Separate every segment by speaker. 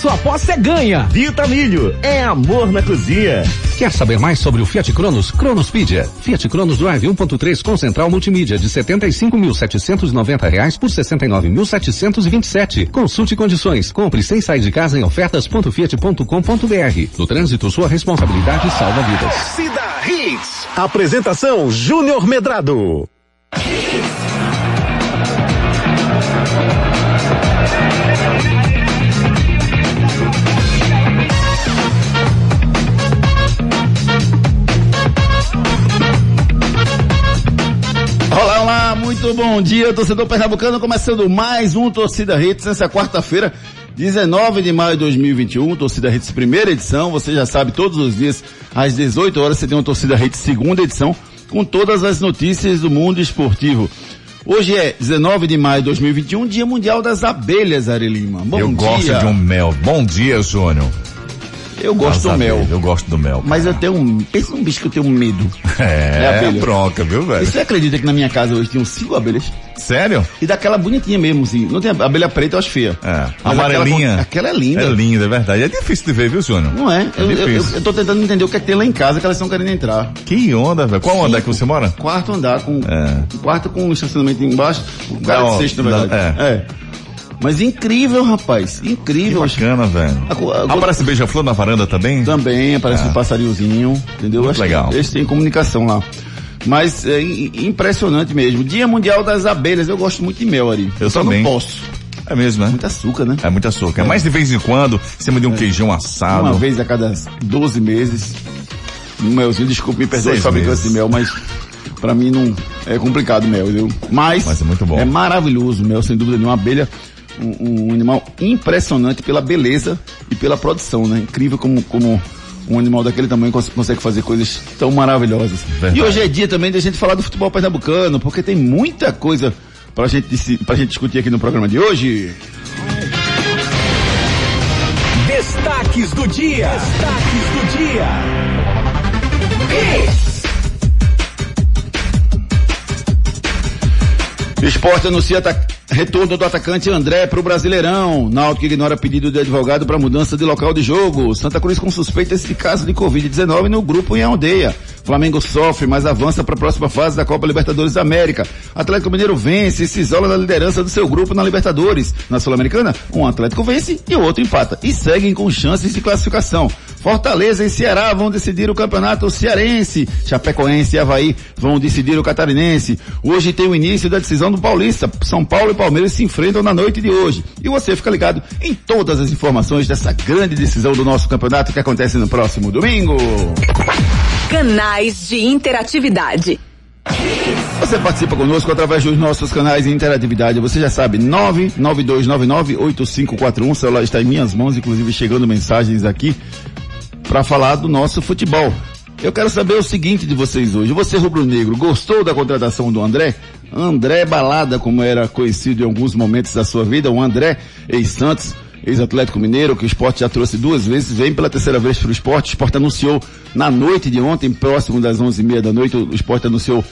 Speaker 1: sua aposta é ganha.
Speaker 2: Vitamilho, é amor na cozinha.
Speaker 1: Quer saber mais sobre o Fiat Cronos? Cronospedia. Fiat Cronos Drive 1.3 com central multimídia de 75.790 reais por 69.727. Consulte condições. Compre sem sair de casa em ofertas.fiat.com.br. No trânsito, sua responsabilidade salva vidas.
Speaker 2: Cida Hits. Apresentação Júnior Medrado.
Speaker 3: Muito bom dia, torcedor pernambucano, começando mais um Torcida Hits nessa quarta-feira, 19 de maio de 2021, Torcida Hits primeira edição, você já sabe, todos os dias, às 18 horas, você tem uma Torcida Hits segunda edição, com todas as notícias do mundo esportivo. Hoje é 19 de maio de 2021, Dia Mundial das Abelhas, Ari Lima. Bom
Speaker 4: Eu
Speaker 3: dia.
Speaker 4: gosto de um mel. Bom dia, Júnior.
Speaker 3: Eu gosto do mel.
Speaker 4: Eu gosto do mel.
Speaker 3: Mas eu tenho um, pensa num bicho que eu tenho medo. É
Speaker 4: É,
Speaker 3: abelha.
Speaker 4: bronca, viu,
Speaker 3: E
Speaker 4: velho?
Speaker 3: você acredita que na minha casa hoje tinham cinco abelhas?
Speaker 4: Sério?
Speaker 3: E daquela bonitinha mesmo, assim. Não tem abelha preta, eu acho feia.
Speaker 4: É. Amarelinha.
Speaker 3: Aquela, aquela é linda.
Speaker 4: É linda, é verdade. É difícil de ver, viu, Júnior?
Speaker 3: Não é? Eu, eu, eu,
Speaker 4: difícil.
Speaker 3: eu tô tentando entender o que é que tem lá em casa que elas estão querendo entrar.
Speaker 4: Que onda, velho. Qual andar que você mora?
Speaker 3: Quarto andar com.
Speaker 4: É.
Speaker 3: Quarto com estacionamento embaixo. Um cara de sexto, na verdade. É. Mas incrível, rapaz.
Speaker 4: Que
Speaker 3: Incrível.
Speaker 4: bacana, velho. Aparece beija-flor na varanda também?
Speaker 3: Também aparece
Speaker 4: É.
Speaker 3: um passarinhozinho, entendeu?
Speaker 4: Muito
Speaker 3: Acho que
Speaker 4: legal.
Speaker 3: Eles têm comunicação lá. Mas é impressionante mesmo. Dia Mundial das Abelhas. Eu gosto muito de mel, Ari.
Speaker 4: Eu
Speaker 3: Só
Speaker 4: também.
Speaker 3: não posso.
Speaker 4: É mesmo, né?
Speaker 3: Muito açúcar, né?
Speaker 4: É muito açúcar. Mas de vez em quando, você me deu um queijão assado.
Speaker 3: Uma vez a cada 12 meses. Um melzinho, desculpe, me perdoe os fabricantes de mel, mas pra mim não é complicado o mel, viu? Mas,
Speaker 4: Mas é muito bom.
Speaker 3: É maravilhoso o mel, sem dúvida nenhuma. Abelha, um, um animal impressionante pela beleza e pela produção, né? Incrível como, como um animal daquele tamanho cons- consegue fazer coisas tão maravilhosas.
Speaker 4: Verdade.
Speaker 3: E hoje é dia também da gente falar do futebol pernambucano, porque tem muita coisa pra gente, pra gente discutir aqui no programa de hoje.
Speaker 1: Destaques do dia. Destaques do dia.
Speaker 3: Esporte anuncia retorno do atacante André para o Brasileirão. Náutico ignora pedido de advogado para mudança de local de jogo. Santa Cruz com suspeitas de caso de Covid-19 no grupo em aldeia. Flamengo sofre, mas avança para a próxima fase da Copa Libertadores da América. Atlético Mineiro vence e se isola na liderança do seu grupo na Libertadores. Na Sul-Americana, um Atlético vence e o outro empata. E seguem com chances de classificação. Fortaleza e Ceará vão decidir o campeonato cearense. Chapecoense e Havaí vão decidir o catarinense. Hoje tem o início da decisão do Paulista. São Paulo e Palmeiras se enfrentam na noite de hoje. E você fica ligado em todas as informações dessa grande decisão do nosso campeonato que acontece no próximo domingo.
Speaker 5: Canais de interatividade.
Speaker 3: Você participa conosco através dos nossos canais de interatividade. Você já sabe, 992998541. O celular está em minhas mãos, inclusive chegando mensagens aqui para falar do nosso futebol. Eu quero saber o seguinte de vocês hoje. Você, rubro-negro, gostou da contratação do André? André Balada, como era conhecido em alguns momentos da sua vida, o André ex-Santos, ex-Atlético Mineiro, que o esporte já trouxe duas vezes, vem pela terceira vez para o esporte. O esporte anunciou na noite de ontem, próximo das onze e meia da noite, o esporte anunciou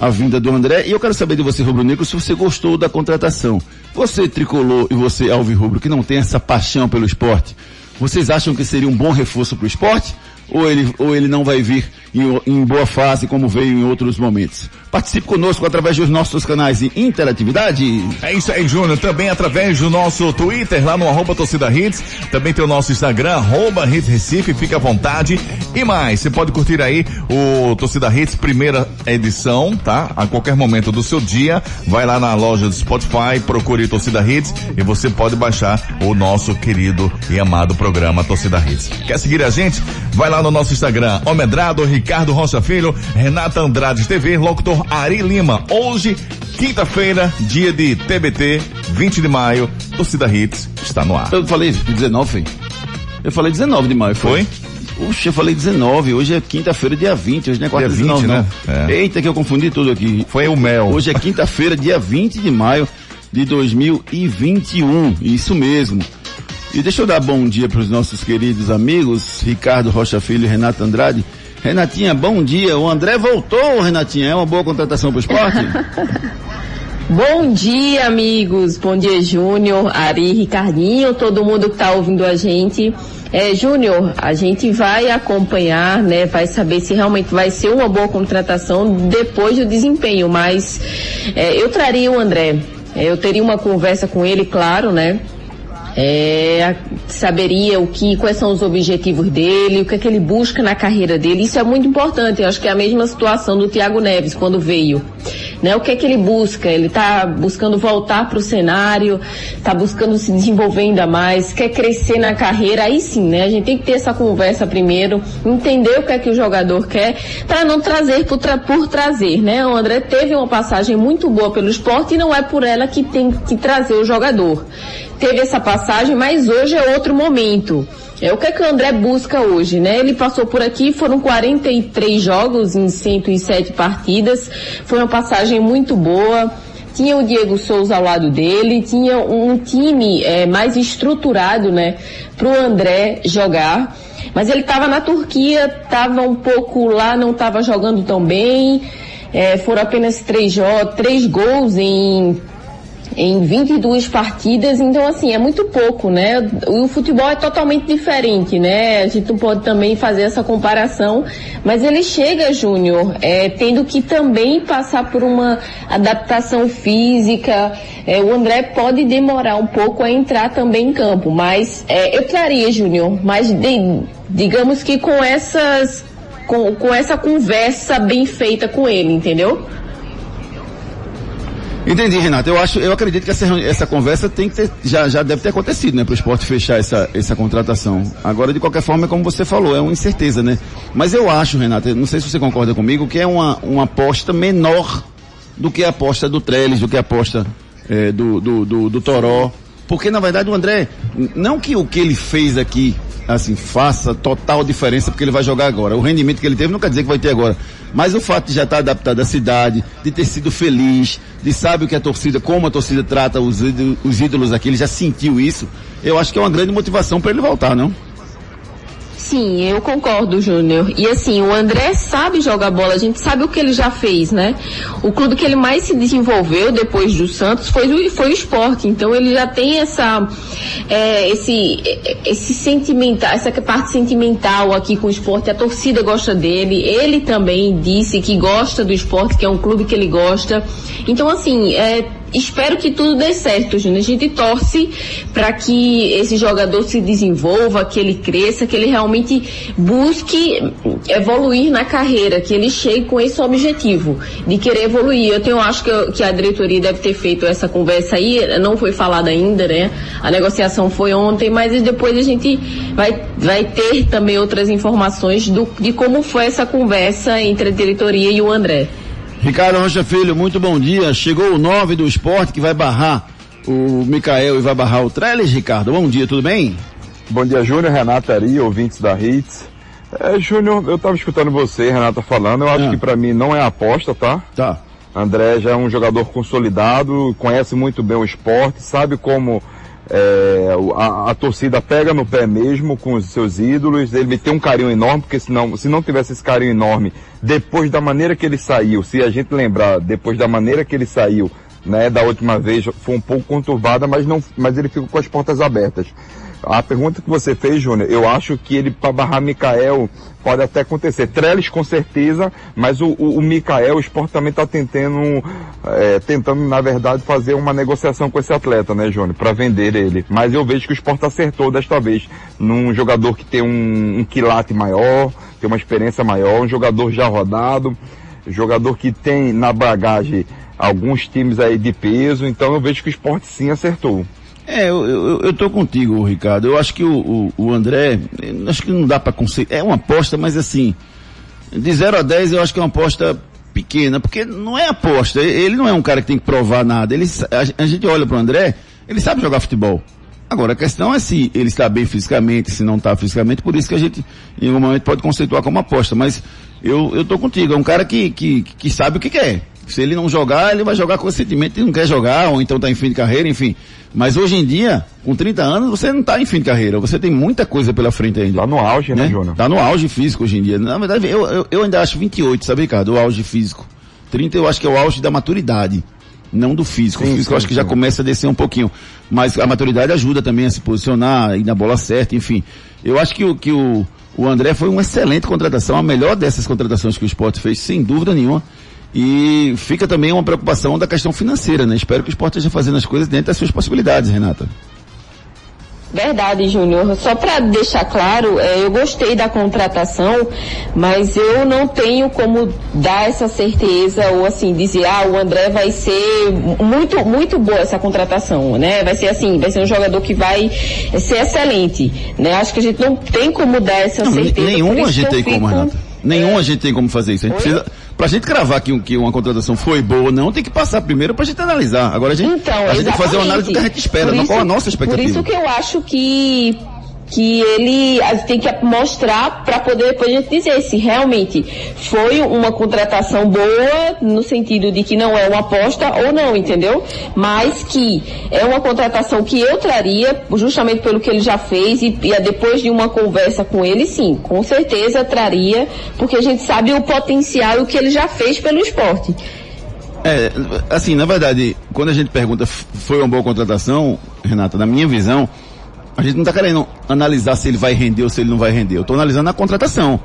Speaker 3: a vinda do André. E eu quero saber de você, rubro-negro, se você gostou da contratação. Você, tricolor, e você, alvirrubro, que não tem essa paixão pelo esporte, vocês acham que seria um bom reforço para o esporte? Ou ele, ou ele não vai vir em, em boa fase como veio em outros momentos? Participe conosco através dos nossos canais de interatividade.
Speaker 4: É isso aí, Júnior. Também através do nosso Twitter, lá no arroba torcida hits. Também tem o nosso Instagram, arroba Hits Recife, fica à vontade. E mais, você pode curtir aí o Torcida Hits primeira edição, tá? A qualquer momento do seu dia, vai lá na loja do Spotify, procure Torcida Hits e você pode baixar o nosso querido e amado programa Torcida Hits. Quer seguir a gente? Vai lá no nosso Instagram, Omedrado, Ricardo Rocha Filho, Renata Andrade TV, locutor Ari Lima. Hoje, quinta-feira, dia de TBT, 20 de maio, Torcida Hits está no ar.
Speaker 3: Eu falei 19, Eu falei 19 de maio, foi?
Speaker 4: Foi?
Speaker 3: Puxa, eu falei 19, hoje é quinta-feira, dia 20, hoje não é quarta
Speaker 4: Dia
Speaker 3: 19,
Speaker 4: 20,
Speaker 3: não.
Speaker 4: né? É.
Speaker 3: Eita, que eu confundi tudo aqui.
Speaker 4: Foi o mel.
Speaker 3: Hoje é quinta-feira, dia 20 de maio de 2021. Isso mesmo. E deixa eu dar bom dia para os nossos queridos amigos, Ricardo Rocha Filho e Renato Andrade. Renatinha, bom dia. O André voltou, Renatinha. É uma boa contratação para o esporte?
Speaker 5: Bom dia, amigos. Bom dia, Júnior, Ari, Ricardinho, todo mundo que está ouvindo a gente. É, Júnior, a gente vai acompanhar, né? Vai saber se realmente vai ser uma boa contratação depois do desempenho, mas é, eu traria o André. É, eu teria uma conversa com ele, claro, né? É, saberia o que, quais são os objetivos dele, o que é que ele busca na carreira dele. Isso é muito importante. Eu acho que é a mesma situação do Thiago Neves quando veio. Né? O que é que ele busca? Ele está buscando voltar para o cenário, está buscando se desenvolver ainda mais, quer crescer na carreira. Aí sim, né? A gente tem que ter essa conversa primeiro, entender o que é que o jogador quer, para não trazer por, por trazer, né? O André teve uma passagem muito boa pelo esporte e não é por ela que tem que trazer o jogador teve essa passagem, mas hoje é outro momento. É o que, é que o André busca hoje, né? Ele passou por aqui, foram 43 jogos em 107 partidas, foi uma passagem muito boa. Tinha o Diego Souza ao lado dele, tinha um time é, mais estruturado, né, para o André jogar. Mas ele estava na Turquia, estava um pouco lá, não estava jogando tão bem. É, foram apenas três, três gols em em 22 partidas, então assim, é muito pouco, né? O futebol é totalmente diferente, né? A gente não pode também fazer essa comparação, mas ele chega, Júnior, é, tendo que também passar por uma adaptação física. É, o André pode demorar um pouco a entrar também em campo, mas é, eu traria, Júnior, mas de, digamos que com essas com, com essa conversa bem feita com ele, entendeu?
Speaker 3: Entendi, Renato. Eu acho, eu acredito que essa, essa conversa tem que ter, já, já deve ter acontecido, né, para o esporte fechar essa, essa contratação. Agora, de qualquer forma, como você falou, é uma incerteza, né? Mas eu acho, Renato, não sei se você concorda comigo, que é uma, uma aposta menor do que a aposta do Trellis, do que a aposta é, do, do, do, do Toró. Porque, na verdade, o André, não que o que ele fez aqui, assim, faça total diferença porque ele vai jogar agora. O rendimento que ele teve não quer dizer que vai ter agora. Mas o fato de já estar adaptado à cidade, de ter sido feliz, de saber o que a torcida, como a torcida trata os, ídolos, os ídolos aqui, ele já sentiu isso, eu acho que é uma grande motivação para ele voltar, não?
Speaker 5: Sim, eu concordo, Júnior. E assim, o André sabe jogar bola, a gente sabe o que ele já fez, né? O clube que ele mais se desenvolveu depois do Santos foi o, foi o esporte. Então ele já tem essa, é, esse, esse sentimental, essa parte sentimental aqui com o esporte. A torcida gosta dele. Ele também disse que gosta do esporte, que é um clube que ele gosta. Então, assim, é, espero que tudo dê certo, Júnior. A gente torce para que esse jogador se desenvolva, que ele cresça, que ele realmente busque evoluir na carreira, que ele chegue com esse objetivo de querer evoluir. Eu tenho, acho que, que a diretoria deve ter feito essa conversa aí, não foi falada ainda, né? A negociação foi ontem, mas depois a gente vai, vai ter também outras informações do, de como foi essa conversa entre a diretoria e o André.
Speaker 3: Ricardo Rocha Filho, muito bom dia. Chegou o 9 do esporte que vai barrar o Micael e vai barrar o Trellis, Ricardo. Bom dia, tudo bem?
Speaker 6: Bom dia, Júnior, Renata Ari, ouvintes da Hits. É, Júnior, eu tava escutando você, Renata, falando, eu acho
Speaker 3: Ah.
Speaker 6: que para mim não é aposta, tá?
Speaker 3: Tá.
Speaker 6: André já é um jogador consolidado, conhece muito bem o esporte, sabe como é, a, a torcida pega no pé mesmo com os seus ídolos, ele tem um carinho enorme, porque senão, se não tivesse esse carinho enorme, depois da maneira que ele saiu, se a gente lembrar, depois da maneira que ele saiu, né, da última vez, foi um pouco conturbada, mas não, mas ele ficou com as portas abertas. A pergunta que você fez, Júnior, eu acho que ele para barrar Mikael pode até acontecer. Trellis com certeza, mas o, o, o Mikael, o Sport também está tentando, é, tentando na verdade fazer uma negociação com esse atleta, né, Júnior, para vender ele. Mas eu vejo que o Sport acertou desta vez num jogador que tem um, um quilate maior, tem uma experiência maior, um jogador já rodado, jogador que tem na bagagem alguns times aí de peso, então eu vejo que o Sport sim acertou.
Speaker 3: É, eu, eu, eu tô contigo, Ricardo. Eu acho que o, o, o André, acho que não dá para conseguir. É uma aposta, mas assim, de 0 a 10 eu acho que é uma aposta pequena, porque não é aposta. Ele não é um cara que tem que provar nada. Ele, a, a gente olha pro André, ele sabe jogar futebol. Agora, a questão é se ele está bem fisicamente, se não está fisicamente, por isso que a gente, em algum momento, pode conceituar como aposta. Mas eu, eu tô contigo, é um cara que, que, que sabe o que quer. Se ele não jogar, ele vai jogar com o sentimento de não quer jogar, ou então está em fim de carreira, enfim. Mas hoje em dia, com 30 anos, você não está em fim de carreira, você tem muita coisa pela frente ainda.
Speaker 6: Tá no auge, né, né Júnior?
Speaker 3: Tá no auge físico hoje em dia. Na verdade, eu, eu, eu ainda acho 28, sabe, Ricardo? O auge físico. 30 eu acho que é o auge da maturidade não do físico. Sim, o físico sim, eu acho que sim. já começa a descer um pouquinho. Mas a maturidade ajuda também a se posicionar, ir na bola certa, enfim. Eu acho que o, que o, o André foi uma excelente contratação, a melhor dessas contratações que o esporte fez, sem dúvida nenhuma. E fica também uma preocupação da questão financeira, né? Espero que o esporte esteja fazendo as coisas dentro das suas possibilidades, Renata.
Speaker 5: Verdade, Júnior. Só para deixar claro, é, eu gostei da contratação, mas eu não tenho como dar essa certeza ou assim dizer, ah, o André vai ser muito muito boa essa contratação, né? Vai ser assim, vai ser um jogador que vai ser excelente, né? Acho que a gente não tem como dar essa não, certeza.
Speaker 3: Nenhum a gente tem como, Renata. Nenhum é... a gente tem como fazer isso. A gente Oi? precisa Pra gente cravar que, que uma contratação foi boa ou não, tem que passar primeiro pra gente analisar. Agora a gente,
Speaker 5: então,
Speaker 3: a gente tem que fazer uma análise do que a gente espera, não qual a nossa expectativa.
Speaker 5: Por isso que eu acho que que ele tem que mostrar para poder depois a gente dizer se realmente foi uma contratação boa no sentido de que não é uma aposta ou não, entendeu? Mas que é uma contratação que eu traria justamente pelo que ele já fez e, e depois de uma conversa com ele, sim, com certeza traria, porque a gente sabe o potencial e o que ele já fez pelo esporte.
Speaker 3: É, assim, na verdade, quando a gente pergunta foi uma boa contratação, Renata, na minha visão, a gente não está querendo analisar se ele vai render ou se ele não vai render. Eu estou analisando a contratação.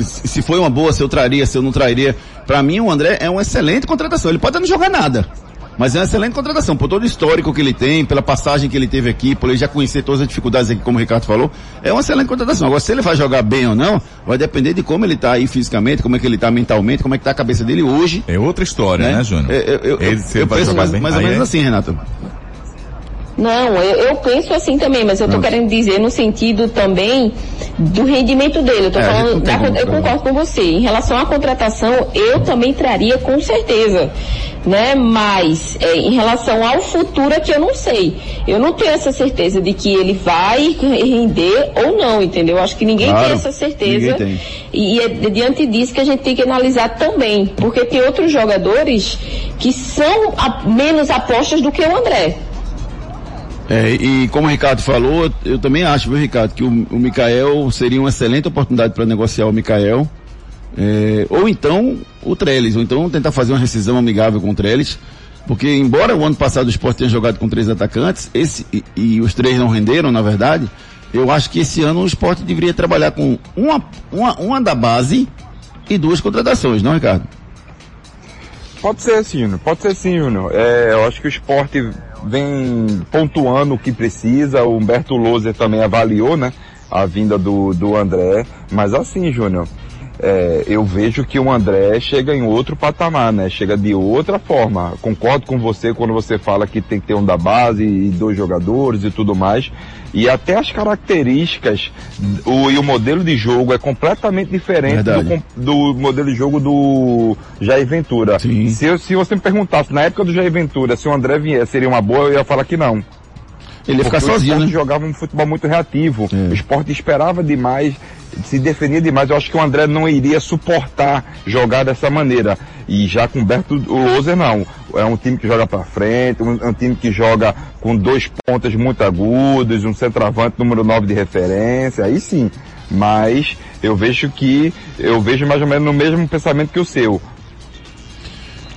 Speaker 3: Se foi uma boa, se eu traria, se eu não traria. Para mim, o André é uma excelente contratação. Ele pode não jogar nada. Mas é uma excelente contratação, por todo o histórico que ele tem, pela passagem que ele teve aqui, por ele já conhecer todas as dificuldades aqui, como o Ricardo falou, é uma excelente contratação. Agora, se ele vai jogar bem ou não, vai depender de como ele está aí fisicamente, como é que ele está mentalmente, como é que está a cabeça dele hoje.
Speaker 4: É outra história, né, né Júnior?
Speaker 3: É, eu, eu, ele, eu, eu penso mais, mais ou menos é? assim, Renato.
Speaker 5: Não, eu, eu, penso assim também, mas eu estou querendo dizer no sentido também do rendimento dele. Eu, tô é, falando, da, eu concordo com você. Em relação à contratação, eu também traria com certeza. Né? Mas é, em relação ao futuro é que eu não sei. Eu não tenho essa certeza de que ele vai render ou não, entendeu? Eu acho que ninguém claro, tem essa certeza. Tem. E é diante disso que a gente tem que analisar também. Porque tem outros jogadores que são a, menos apostas do que o André.
Speaker 3: É, e como o Ricardo falou, eu também acho, viu, Ricardo, que o, o Mikael seria uma excelente oportunidade para negociar o Mikael. É, ou então o Trellis, ou então tentar fazer uma rescisão amigável com o Trellis. Porque embora o ano passado o Sport tenha jogado com três atacantes, esse, e, e os três não renderam, na verdade, eu acho que esse ano o Sport deveria trabalhar com uma, uma, uma da base e duas contratações, não, Ricardo?
Speaker 6: Pode ser sim. Pode ser sim, Júnior. É, eu acho que o esporte vem pontuando o que precisa. O Humberto Loser também avaliou, né? A vinda do, do André. Mas assim, Júnior, é, eu vejo que o André chega em outro patamar, né? Chega de outra forma. Concordo com você quando você fala que tem que ter um da base e dois jogadores e tudo mais. E até as características o, e o modelo de jogo é completamente diferente do, do, modelo de jogo do Jair Ventura. Se, se você me perguntasse na época do Jair Ventura se o André viesse seria uma boa, eu ia falar que não.
Speaker 3: Ele ia ficar sozinho,
Speaker 6: né? jogava um futebol muito reativo. É. O esporte esperava demais, se defendia demais. Eu acho que o André não iria suportar jogar dessa maneira. E já com o Berto Loser, não. É um time que joga para frente, um, um, time que joga com dois pontas muito agudos, um centroavante número 9 de referência. Aí sim. Mas eu vejo que, eu vejo mais ou menos no mesmo pensamento que o seu.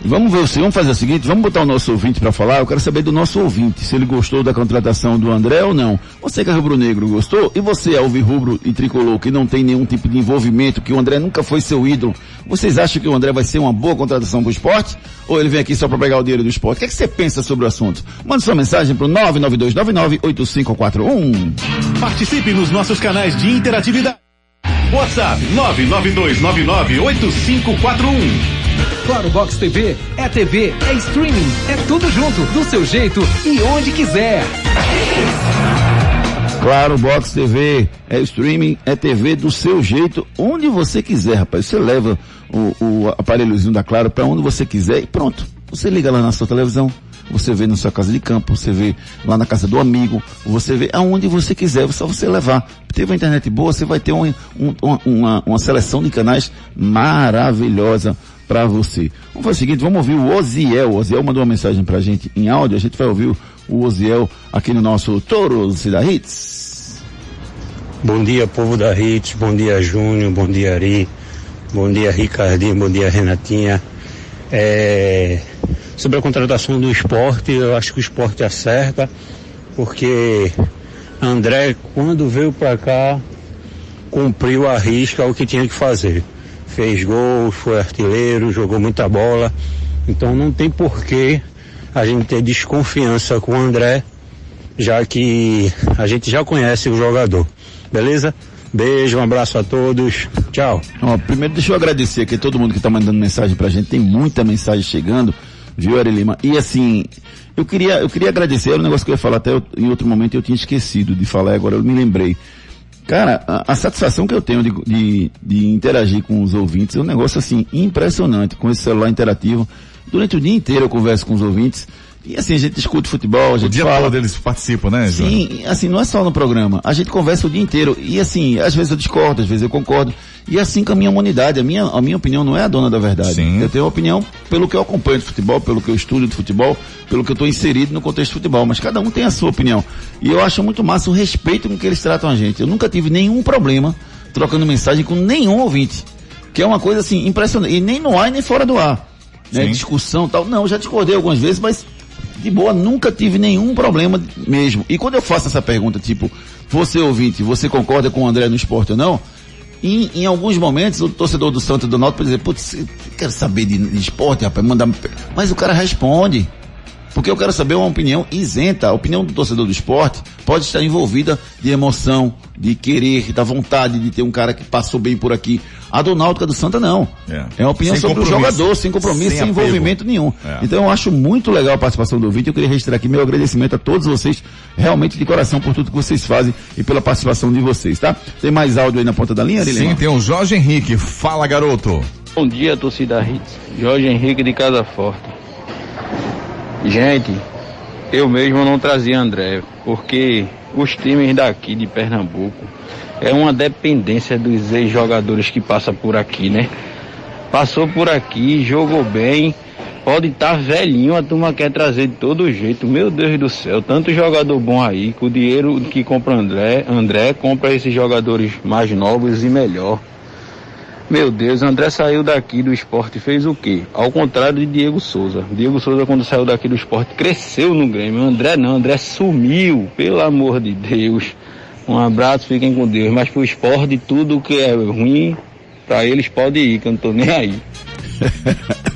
Speaker 3: Vamos ver vamos fazer o seguinte, vamos botar o nosso ouvinte para falar. Eu quero saber do nosso ouvinte, se ele gostou da contratação do André ou não. Você que é rubro-negro gostou? E você, rubro e tricolor, que não tem nenhum tipo de envolvimento, que o André nunca foi seu ídolo, vocês acham que o André vai ser uma boa contratação para o esporte? Ou ele vem aqui só para pegar o dinheiro do esporte? O que, é que você pensa sobre o assunto? Mande sua mensagem para o 992998541.
Speaker 2: Participe nos nossos canais de interatividade. WhatsApp 992998541.
Speaker 1: Claro Box TV é TV, é streaming, é tudo junto, do seu jeito e onde quiser.
Speaker 3: Claro, Box TV é streaming, é TV do seu jeito, onde você quiser, rapaz. Você leva o, o aparelhozinho da Claro para onde você quiser e pronto. Você liga lá na sua televisão, você vê na sua casa de campo, você vê lá na casa do amigo, você vê aonde você quiser, só você levar. Teve uma internet boa, você vai ter um, um, uma, uma seleção de canais maravilhosa para você. Vamos fazer o seguinte, vamos ouvir o Oziel. O Oziel mandou uma mensagem pra gente em áudio, a gente vai ouvir o Oziel aqui no nosso Toro da Hits.
Speaker 7: Bom dia, povo da Hits, bom dia, Júnior, bom dia, Ari, bom dia, Ricardinho, bom dia, Renatinha. É, sobre a contratação do esporte, eu acho que o esporte acerta, porque André, quando veio para cá, cumpriu a risca o que tinha que fazer. Fez gol, foi artilheiro, jogou muita bola. Então não tem porquê a gente ter desconfiança com o André, já que a gente já conhece o jogador. Beleza? Beijo, um abraço a todos. Tchau.
Speaker 3: Primeiro deixa eu agradecer aqui a todo mundo que está mandando mensagem pra gente. Tem muita mensagem chegando, viu, Ari Lima? E assim, eu queria, eu queria agradecer, era um negócio que eu ia falar até em outro momento eu tinha esquecido de falar, agora eu me lembrei. Cara, a, a satisfação que eu tenho de, de, de, interagir com os ouvintes é um negócio assim, impressionante, com esse celular interativo. Durante o dia inteiro eu converso com os ouvintes. E assim, a gente discute futebol, a gente o dia fala.
Speaker 4: todo eles participam, né,
Speaker 3: João? Sim, assim, não é só no programa. A gente conversa o dia inteiro. E assim, às vezes eu discordo, às vezes eu concordo. E assim com a minha humanidade. A minha, a minha opinião não é a dona da verdade. Sim. Eu tenho uma opinião pelo que eu acompanho de futebol, pelo que eu estudo de futebol, pelo que eu estou inserido no contexto de futebol. Mas cada um tem a sua opinião. E eu acho muito massa o respeito com que eles tratam a gente. Eu nunca tive nenhum problema trocando mensagem com nenhum ouvinte. Que é uma coisa assim, impressionante. E nem no ar, nem fora do ar. Né? Discussão tal. Não, já discordei algumas vezes, mas de boa, nunca tive nenhum problema mesmo. E quando eu faço essa pergunta, tipo, você ouvinte, você concorda com o André no esporte ou não? Em, em alguns momentos, o torcedor do Santos do Norte pode dizer, putz, quero saber de, de esporte, rapaz, mandar. Mas o cara responde. Porque eu quero saber uma opinião isenta. A opinião do torcedor do esporte pode estar envolvida de emoção, de querer, da vontade de ter um cara que passou bem por aqui. A do Náutica do Santa não. É, é uma opinião sem sobre o jogador, sem compromisso, sem, sem envolvimento nenhum. É. Então eu acho muito legal a participação do vídeo. Eu queria registrar aqui meu agradecimento a todos vocês, realmente de coração por tudo que vocês fazem e pela participação de vocês, tá? Tem mais áudio aí na ponta da linha,
Speaker 4: Sim, tem o Jorge Henrique. Fala, garoto.
Speaker 8: Bom dia, torcida Hits. Jorge Henrique de Casa Forte. Gente, eu mesmo não trazia André, porque os times daqui de Pernambuco é uma dependência dos ex-jogadores que passam por aqui, né? Passou por aqui, jogou bem, pode estar tá velhinho, a turma quer trazer de todo jeito. Meu Deus do céu, tanto jogador bom aí, com o dinheiro que compra André, André compra esses jogadores mais novos e melhor. Meu Deus, André saiu daqui do esporte fez o quê? Ao contrário de Diego Souza. Diego Souza, quando saiu daqui do esporte, cresceu no Grêmio. André não, André sumiu, pelo amor de Deus. Um abraço, fiquem com Deus. Mas pro esporte, tudo que é ruim, pra eles pode ir, que eu não tô nem aí.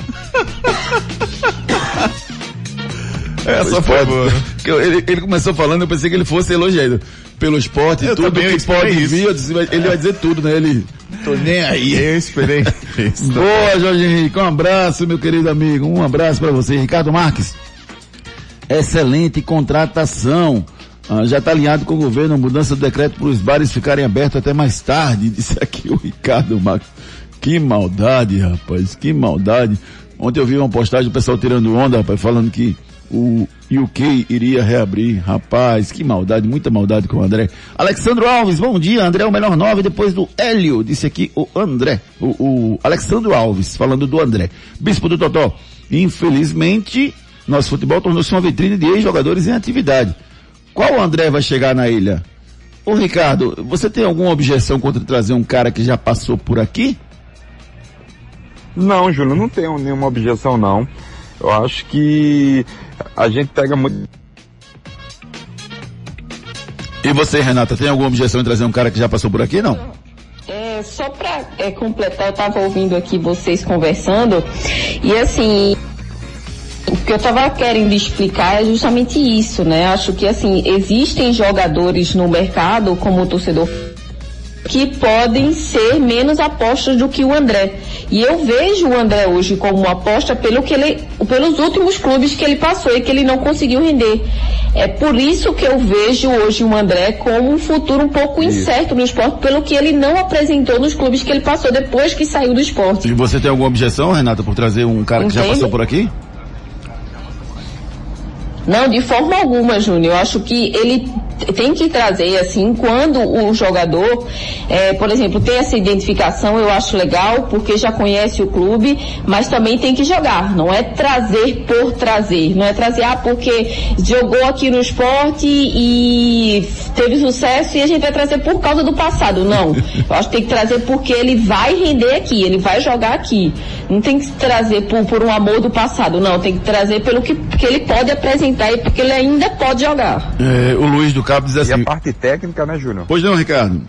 Speaker 3: Essa foi boa. Ele, ele começou falando, eu pensei que ele fosse elogiado pelo esporte, eu tudo que pode vir, ele vai dizer tudo, né? Ele, tô nem aí.
Speaker 4: Eu esperei.
Speaker 3: Boa, Jorge Henrique, um abraço, meu querido amigo, um abraço para você. Ricardo Marques, excelente contratação. Ah, já está alinhado com o governo, mudança do decreto para os bares ficarem abertos até mais tarde, disse aqui o Ricardo Marques. Que maldade, rapaz, que maldade. Ontem eu vi uma postagem do pessoal tirando onda, rapaz, falando que o UK iria reabrir. Rapaz, que maldade, muita maldade com o André. Alexandro Alves, bom dia. André é o melhor nove depois do Hélio, disse aqui o André. O, o Alexandro Alves, falando do André. Bispo do Totó, infelizmente, nosso futebol tornou-se uma vitrine de ex-jogadores em atividade. Qual André vai chegar na ilha? Ô Ricardo, você tem alguma objeção contra trazer um cara que já passou por aqui?
Speaker 6: Não, Júnior, não tenho nenhuma objeção não. Eu acho que a gente pega muito.
Speaker 3: E você, Renata, tem alguma objeção em trazer um cara que já passou por aqui, não?
Speaker 5: É, só para é, completar, eu estava ouvindo aqui vocês conversando, e assim, o que eu estava querendo explicar é justamente isso, né? Acho que assim, existem jogadores no mercado, como o torcedor que podem ser menos apostas do que o André. E eu vejo o André hoje como uma aposta pelo que ele, pelos últimos clubes que ele passou e que ele não conseguiu render. É por isso que eu vejo hoje o André como um futuro um pouco incerto no esporte, pelo que ele não apresentou nos clubes que ele passou depois que saiu do esporte.
Speaker 3: E você tem alguma objeção, Renata, por trazer um cara Entende? que já passou por aqui?
Speaker 5: Não, de forma alguma, Júnior. Eu acho que ele tem que trazer, assim, quando o jogador, é, por exemplo, tem essa identificação, eu acho legal, porque já conhece o clube, mas também tem que jogar. Não é trazer por trazer. Não é trazer, ah, porque jogou aqui no esporte e teve sucesso e a gente vai trazer por causa do passado. Não. Eu acho que tem que trazer porque ele vai render aqui, ele vai jogar aqui. Não tem que trazer por, por um amor do passado, não. Tem que trazer pelo que, que ele pode apresentar e porque ele ainda pode jogar.
Speaker 3: É, o Luiz do Cabo diz
Speaker 6: E
Speaker 3: assim.
Speaker 6: a parte técnica, né, Júnior?
Speaker 3: Pois não, Ricardo?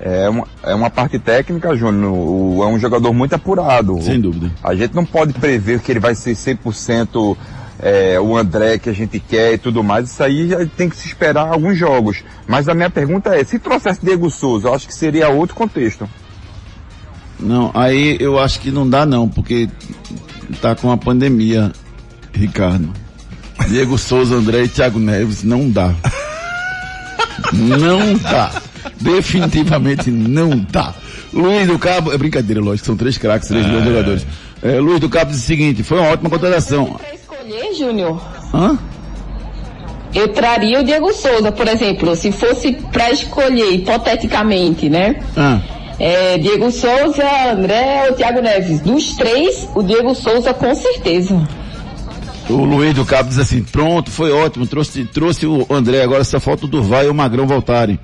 Speaker 6: É uma, é uma parte técnica, Júnior. O- É um jogador muito apurado.
Speaker 3: Sem dúvida.
Speaker 6: A gente não pode prever que ele vai ser 100% é, o André que a gente quer e tudo mais. Isso aí já tem que se esperar alguns jogos. Mas a minha pergunta é, se trouxesse Diego Souza, eu acho que seria outro contexto.
Speaker 3: Não, aí eu acho que não dá não, porque tá com a pandemia, Ricardo. Diego Souza, André e Thiago Neves, não dá. Não dá. Definitivamente não dá. Luiz do Cabo, é brincadeira, lógico, são três craques, três bons jogadores. É, Luiz do Cabo diz o seguinte, foi uma ótima contratação.
Speaker 5: Pra escolher, Júnior,
Speaker 3: Hã?
Speaker 5: eu traria o Diego Souza, por exemplo, se fosse para escolher, hipoteticamente, né?
Speaker 3: Ah,
Speaker 5: É, Diego Souza, André ou Thiago Neves. Dos três, o Diego Souza com certeza.
Speaker 3: O Luiz do Cabo diz assim, pronto, foi ótimo, trouxe, trouxe o André, agora só falta o Durval e o Magrão voltarem.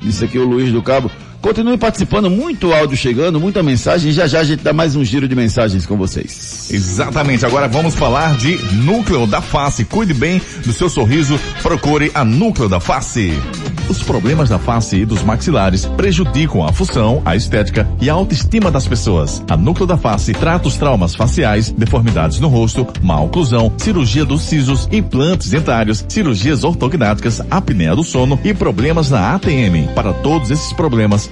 Speaker 3: Disse aqui o Luiz do Cabo. Continue participando, muito áudio chegando, muita mensagem, já já a gente dá mais um giro de mensagens com vocês.
Speaker 4: Exatamente, agora vamos falar de Núcleo da Face. Cuide bem do seu sorriso, procure a Núcleo da Face. Os problemas da face e dos maxilares prejudicam a função, a estética e a autoestima das pessoas. A Núcleo da Face trata os traumas faciais, deformidades no rosto, má oclusão, cirurgia dos sisos, implantes dentários, cirurgias ortognáticas, apneia do sono e problemas na ATM. Para todos esses problemas,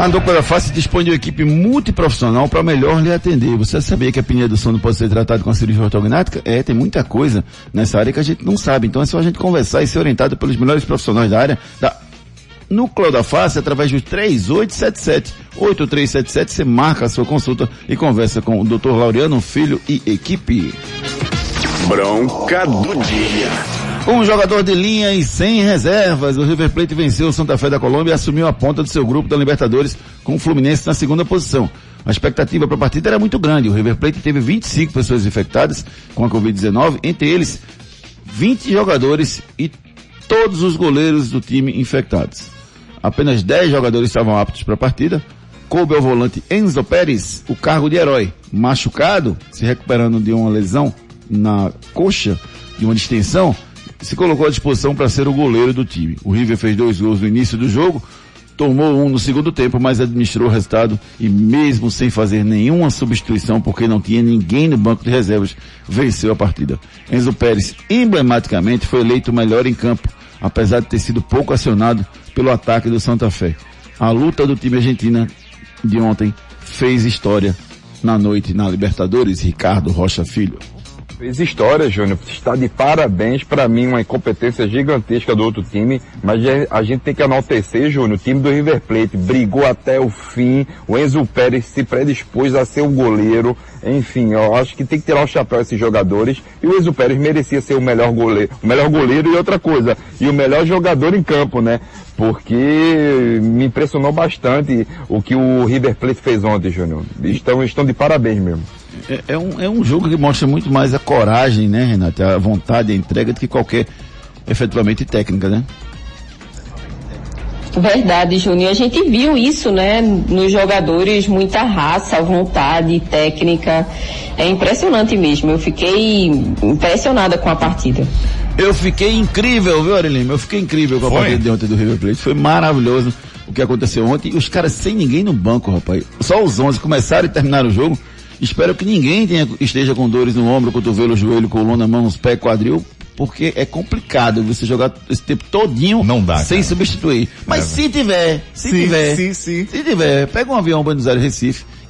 Speaker 3: A da Face dispõe de uma equipe multiprofissional para melhor lhe atender. Você sabia que a apneia do sono pode ser tratada com a cirurgia ortognática? É, tem muita coisa nessa área que a gente não sabe. Então é só a gente conversar e ser orientado pelos melhores profissionais da área da Núcleo da Face através do 3877 8377. Você marca a sua consulta e conversa com o Dr. Laureano Filho e equipe.
Speaker 9: Bronca do dia.
Speaker 3: Um jogador de linha e sem reservas, o River Plate venceu o Santa Fé da Colômbia e assumiu a ponta do seu grupo da Libertadores com o Fluminense na segunda posição. A expectativa para a partida era muito grande. O River Plate teve 25 pessoas infectadas com a Covid-19, entre eles 20 jogadores e todos os goleiros do time infectados. Apenas 10 jogadores estavam aptos para a partida. Coube ao volante Enzo Pérez o cargo de herói, machucado, se recuperando de uma lesão na coxa, de uma distensão, se colocou à disposição para ser o goleiro do time. O River fez dois gols no início do jogo, tomou um no segundo tempo, mas administrou o resultado e mesmo sem fazer nenhuma substituição, porque não tinha ninguém no banco de reservas, venceu a partida. Enzo Pérez, emblematicamente, foi eleito o melhor em campo, apesar de ter sido pouco acionado pelo ataque do Santa Fé. A luta do time argentina de ontem fez história na noite na Libertadores, Ricardo Rocha Filho.
Speaker 6: Fez história, Júnior. Está de parabéns para mim, uma incompetência gigantesca do outro time, mas é- a gente tem que enaltecer, Júnior. O time do River Plate brigou até o fim. O Enzo Pérez se predispôs a ser o goleiro. Enfim, eu acho que tem que tirar o chapéu a esses jogadores. E o Enzo Pérez merecia ser o melhor goleiro, o melhor goleiro e outra coisa, e o melhor jogador em campo, né? Porque me impressionou bastante o que o River Plate fez ontem, Júnior. Estão, estão de parabéns mesmo.
Speaker 3: É, é um, é um jogo que mostra muito mais a coragem, né, Renato? A vontade, a entrega do que qualquer efetivamente técnica, né?
Speaker 5: Verdade, Júnior. A gente viu isso, né, nos jogadores, muita raça, vontade, técnica. É impressionante mesmo. Eu fiquei impressionada com a partida.
Speaker 3: Eu fiquei incrível, viu, Aurelino? Eu fiquei incrível com a
Speaker 4: Foi?
Speaker 3: partida de ontem do River Plate. Foi maravilhoso o que aconteceu ontem. E os caras sem ninguém no banco, rapaz. Só os 11 começaram e terminaram o jogo. Espero que ninguém tenha, esteja com dores no ombro, cotovelo, joelho, coluna, mãos, pé, quadril. porque é complicado você jogar esse tempo todinho
Speaker 4: Não dá,
Speaker 3: sem
Speaker 4: cara.
Speaker 3: substituir. Mas
Speaker 4: É.
Speaker 3: se tiver, se tiver,
Speaker 4: sim.
Speaker 3: se tiver, pega um avião Buenos Aires Recife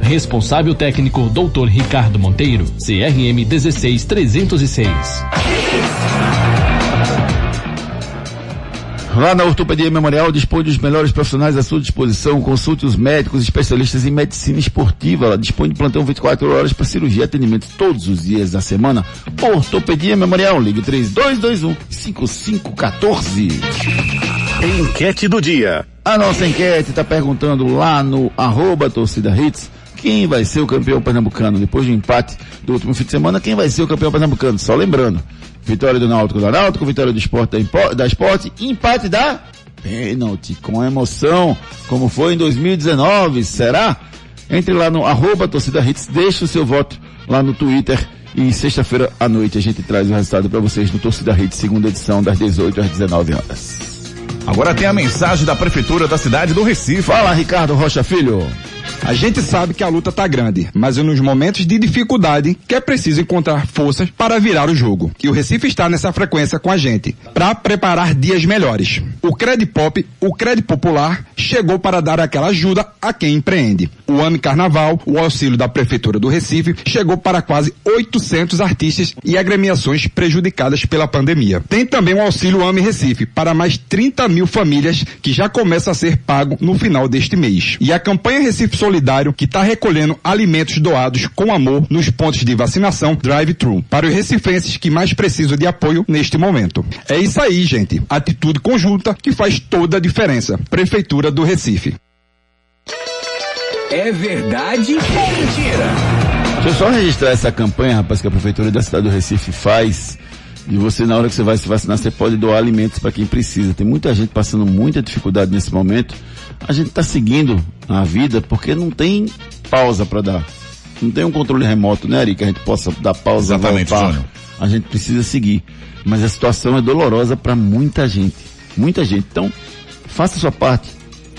Speaker 2: Responsável técnico Dr. Ricardo Monteiro, CRM 16306.
Speaker 3: Lá na Ortopedia Memorial dispõe dos melhores profissionais à sua disposição. Consulte os médicos especialistas em medicina esportiva. Ela dispõe de plantão 24 horas para cirurgia e atendimento todos os dias da semana. Ortopedia Memorial, ligue 3221 5514.
Speaker 9: Enquete do dia.
Speaker 3: A nossa enquete está perguntando lá no arroba torcida hits quem vai ser o campeão pernambucano depois do empate do último fim de semana. Quem vai ser o campeão pernambucano? Só lembrando, vitória do Náutico da Náutico, vitória do Esporte da, Impo- da Esporte, empate da pênalti com emoção, como foi em 2019. Será? Entre lá no arroba torcida hits, deixe o seu voto lá no Twitter. E sexta-feira à noite a gente traz o resultado para vocês no Torcida Hits, segunda edição, das 18 às 19 horas.
Speaker 4: Agora tem a mensagem da Prefeitura da cidade do Recife.
Speaker 3: Fala, Ricardo Rocha Filho.
Speaker 10: A gente sabe que a luta tá grande, mas é nos momentos de dificuldade que é preciso encontrar forças para virar o jogo. E o Recife está nessa frequência com a gente, para preparar dias melhores. O Credipop, o Crédito Popular, chegou para dar aquela ajuda a quem empreende. O AME Carnaval, o auxílio da Prefeitura do Recife, chegou para quase 800 artistas e agremiações prejudicadas pela pandemia. Tem também o auxílio AME Recife, para mais 30 mil famílias que já começa a ser pago no final deste mês. E a campanha Recife Solidário, que está recolhendo alimentos doados com amor nos pontos de vacinação drive-thru, para os recifenses que mais precisam de apoio neste momento. É isso aí, gente. Atitude conjunta que faz toda a diferença. Prefeitura do Recife.
Speaker 11: É verdade ou mentira?
Speaker 3: Deixa eu só registrar essa campanha, rapaz, que a Prefeitura da cidade do Recife faz. E você, na hora que você vai se vacinar, você pode doar alimentos para quem precisa. Tem muita gente passando muita dificuldade nesse momento. A gente está seguindo a vida porque não tem pausa para dar. Não tem um controle remoto, né, Ari? Que a gente possa dar pausa
Speaker 4: Exatamente,
Speaker 3: voltar. A gente precisa seguir. Mas a situação é dolorosa para muita gente. Muita gente. Então, faça a sua parte.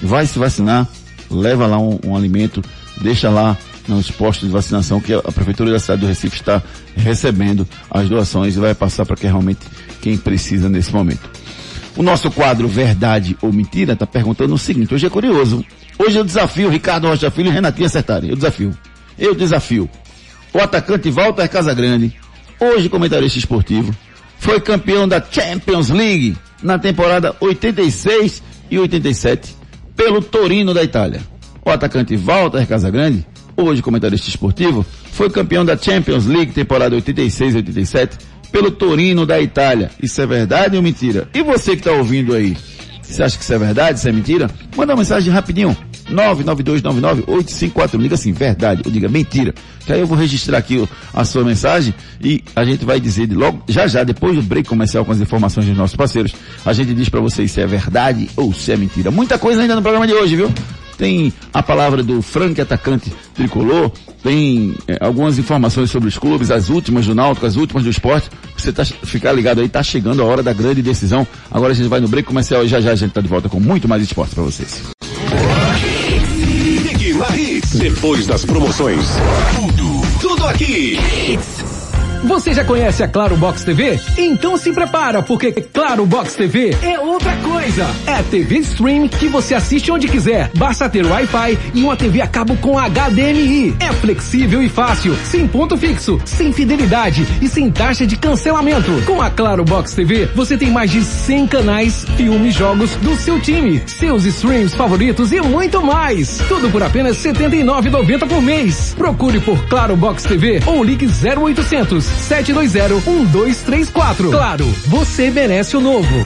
Speaker 3: Vai se vacinar, leva lá um, um alimento, deixa lá nos postos de vacinação que a Prefeitura da cidade do Recife está recebendo as doações e vai passar para que realmente quem precisa nesse momento. O nosso quadro Verdade ou Mentira está perguntando o seguinte, hoje é curioso. Hoje eu desafio Ricardo Rocha Filho e Renatinho acertarem. Eu desafio. Eu desafio. O atacante Walter Casagrande, hoje comentarista esportivo, foi campeão da Champions League na temporada 86 e 87 pelo Torino da Itália. O atacante Walter Casagrande, hoje comentarista esportivo, foi campeão da Champions League temporada 86 e 87 pelo Torino da Itália. Isso é verdade ou mentira? E você que está ouvindo aí, você acha que isso é verdade, isso é mentira? Manda uma mensagem rapidinho. 992998541. Liga assim, verdade, ou diga mentira. Que aí eu vou registrar aqui a sua mensagem e a gente vai dizer logo, já já, depois do break comercial com as informações dos nossos parceiros, a gente diz para vocês se é verdade ou se é mentira. Muita coisa ainda no programa de hoje, viu? Tem a palavra do Frank atacante tricolor, tem eh, algumas informações sobre os clubes, as últimas do Náutico, as últimas do esporte. Você tá, ficar ligado aí, tá chegando a hora da grande decisão. Agora a gente vai no break comercial e já já a gente tá de volta com muito mais esporte para vocês.
Speaker 9: Depois das promoções. Tudo, tudo aqui.
Speaker 11: Você já conhece a Claro Box TV? Então se prepara, porque Claro Box TV é outra coisa. É TV stream que você assiste onde quiser. Basta ter Wi-Fi e uma TV a cabo com HDMI. É flexível e fácil, sem ponto fixo, sem fidelidade e sem taxa de cancelamento. Com a Claro Box TV, você tem mais de 100 canais, filmes, jogos do seu time, seus streams favoritos e muito mais. Tudo por apenas R$ 79,90 por mês. Procure por Claro Box TV ou ligue 0800 720 1234. Claro, você merece o novo.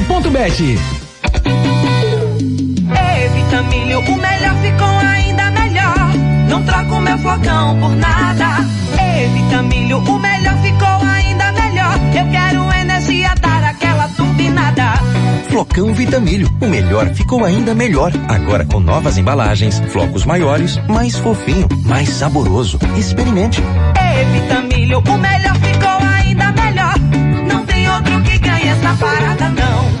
Speaker 12: Ei, Vitamilho, o melhor ficou ainda melhor. Não troco meu flocão por nada. Ei, Vitamilho, o melhor ficou ainda melhor. Eu quero energia, dar aquela turbinada.
Speaker 13: Flocão Vitamilho, o melhor ficou ainda melhor. Agora com novas embalagens, flocos maiores, mais fofinho, mais saboroso. Experimente.
Speaker 12: Ei, Vitamilho, o melhor ficou ainda parada, não.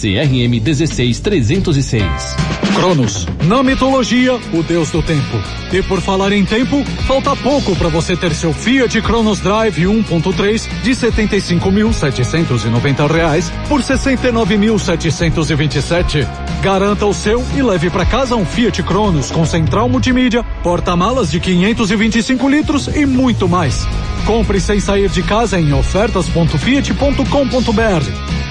Speaker 2: CRM 16306.
Speaker 14: Cronos, na mitologia, o deus do tempo. E por falar em tempo, falta pouco para você ter seu Fiat Cronos Drive 1.3 de 75.790 reais por 69.727. Garanta o seu e leve para casa um Fiat Cronos com central multimídia, porta-malas de 525 litros e muito mais. Compre sem sair de casa em ofertas.fiat.com.br.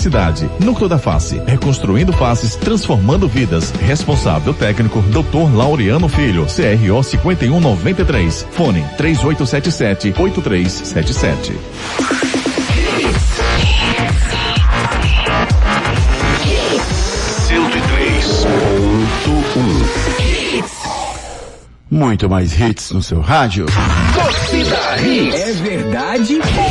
Speaker 4: cidade. Núcleo da Face, reconstruindo faces, transformando vidas. Responsável técnico, Dr. Laureano Filho, CRO 5193. Fone 3877 8377.
Speaker 3: Muito mais hits no seu rádio.
Speaker 11: Torcida Hits. É verdade ou?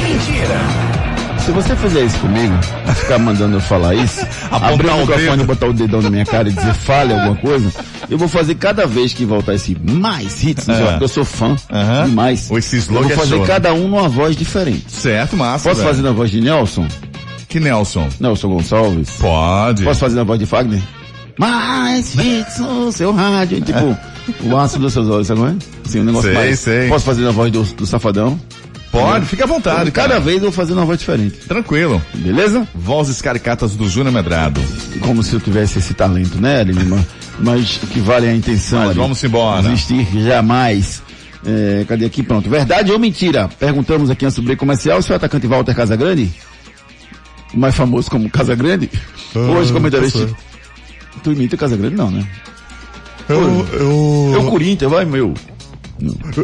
Speaker 3: Se você fizer isso comigo, ficar mandando eu falar isso, abrir o microfone, botar o dedão na minha cara e dizer fale alguma coisa, eu vou fazer cada vez que voltar esse mais hits, rádio, porque eu sou fã demais.
Speaker 4: Ou esse
Speaker 3: Eu vou
Speaker 4: é
Speaker 3: fazer
Speaker 4: show, né?
Speaker 3: cada um numa voz diferente.
Speaker 4: Certo, massa.
Speaker 3: Posso
Speaker 4: velho.
Speaker 3: fazer na voz de Nelson?
Speaker 4: Que Nelson?
Speaker 3: Nelson Gonçalves?
Speaker 4: Pode.
Speaker 3: Posso fazer na voz de Fagner? Mais hits no seu rádio. Tipo, o aço dos seus olhos, sabe como é? Assim, um negócio
Speaker 4: Sei,
Speaker 3: mais.
Speaker 4: sei.
Speaker 3: Posso fazer na voz do, do Safadão?
Speaker 4: Pode, fica à vontade.
Speaker 3: Cada
Speaker 4: cara.
Speaker 3: vez eu vou fazer uma voz diferente.
Speaker 4: Tranquilo.
Speaker 3: Beleza?
Speaker 4: Vozes caricatas do Júnior Medrado.
Speaker 3: Como se eu tivesse esse talento, né, Aline? Mas- que vale é a intenção.
Speaker 4: Mas
Speaker 3: ali.
Speaker 4: vamos embora.
Speaker 3: Existir jamais. É, cadê aqui? Pronto. Verdade ou mentira? Perguntamos aqui antes do break comercial se o atacante Walter Casagrande, o mais famoso como Casagrande, hoje comentarista.
Speaker 4: tá
Speaker 3: Tu imita o Casagrande não, né?
Speaker 4: Eu, eu,
Speaker 3: É o Corinthians, vai meu.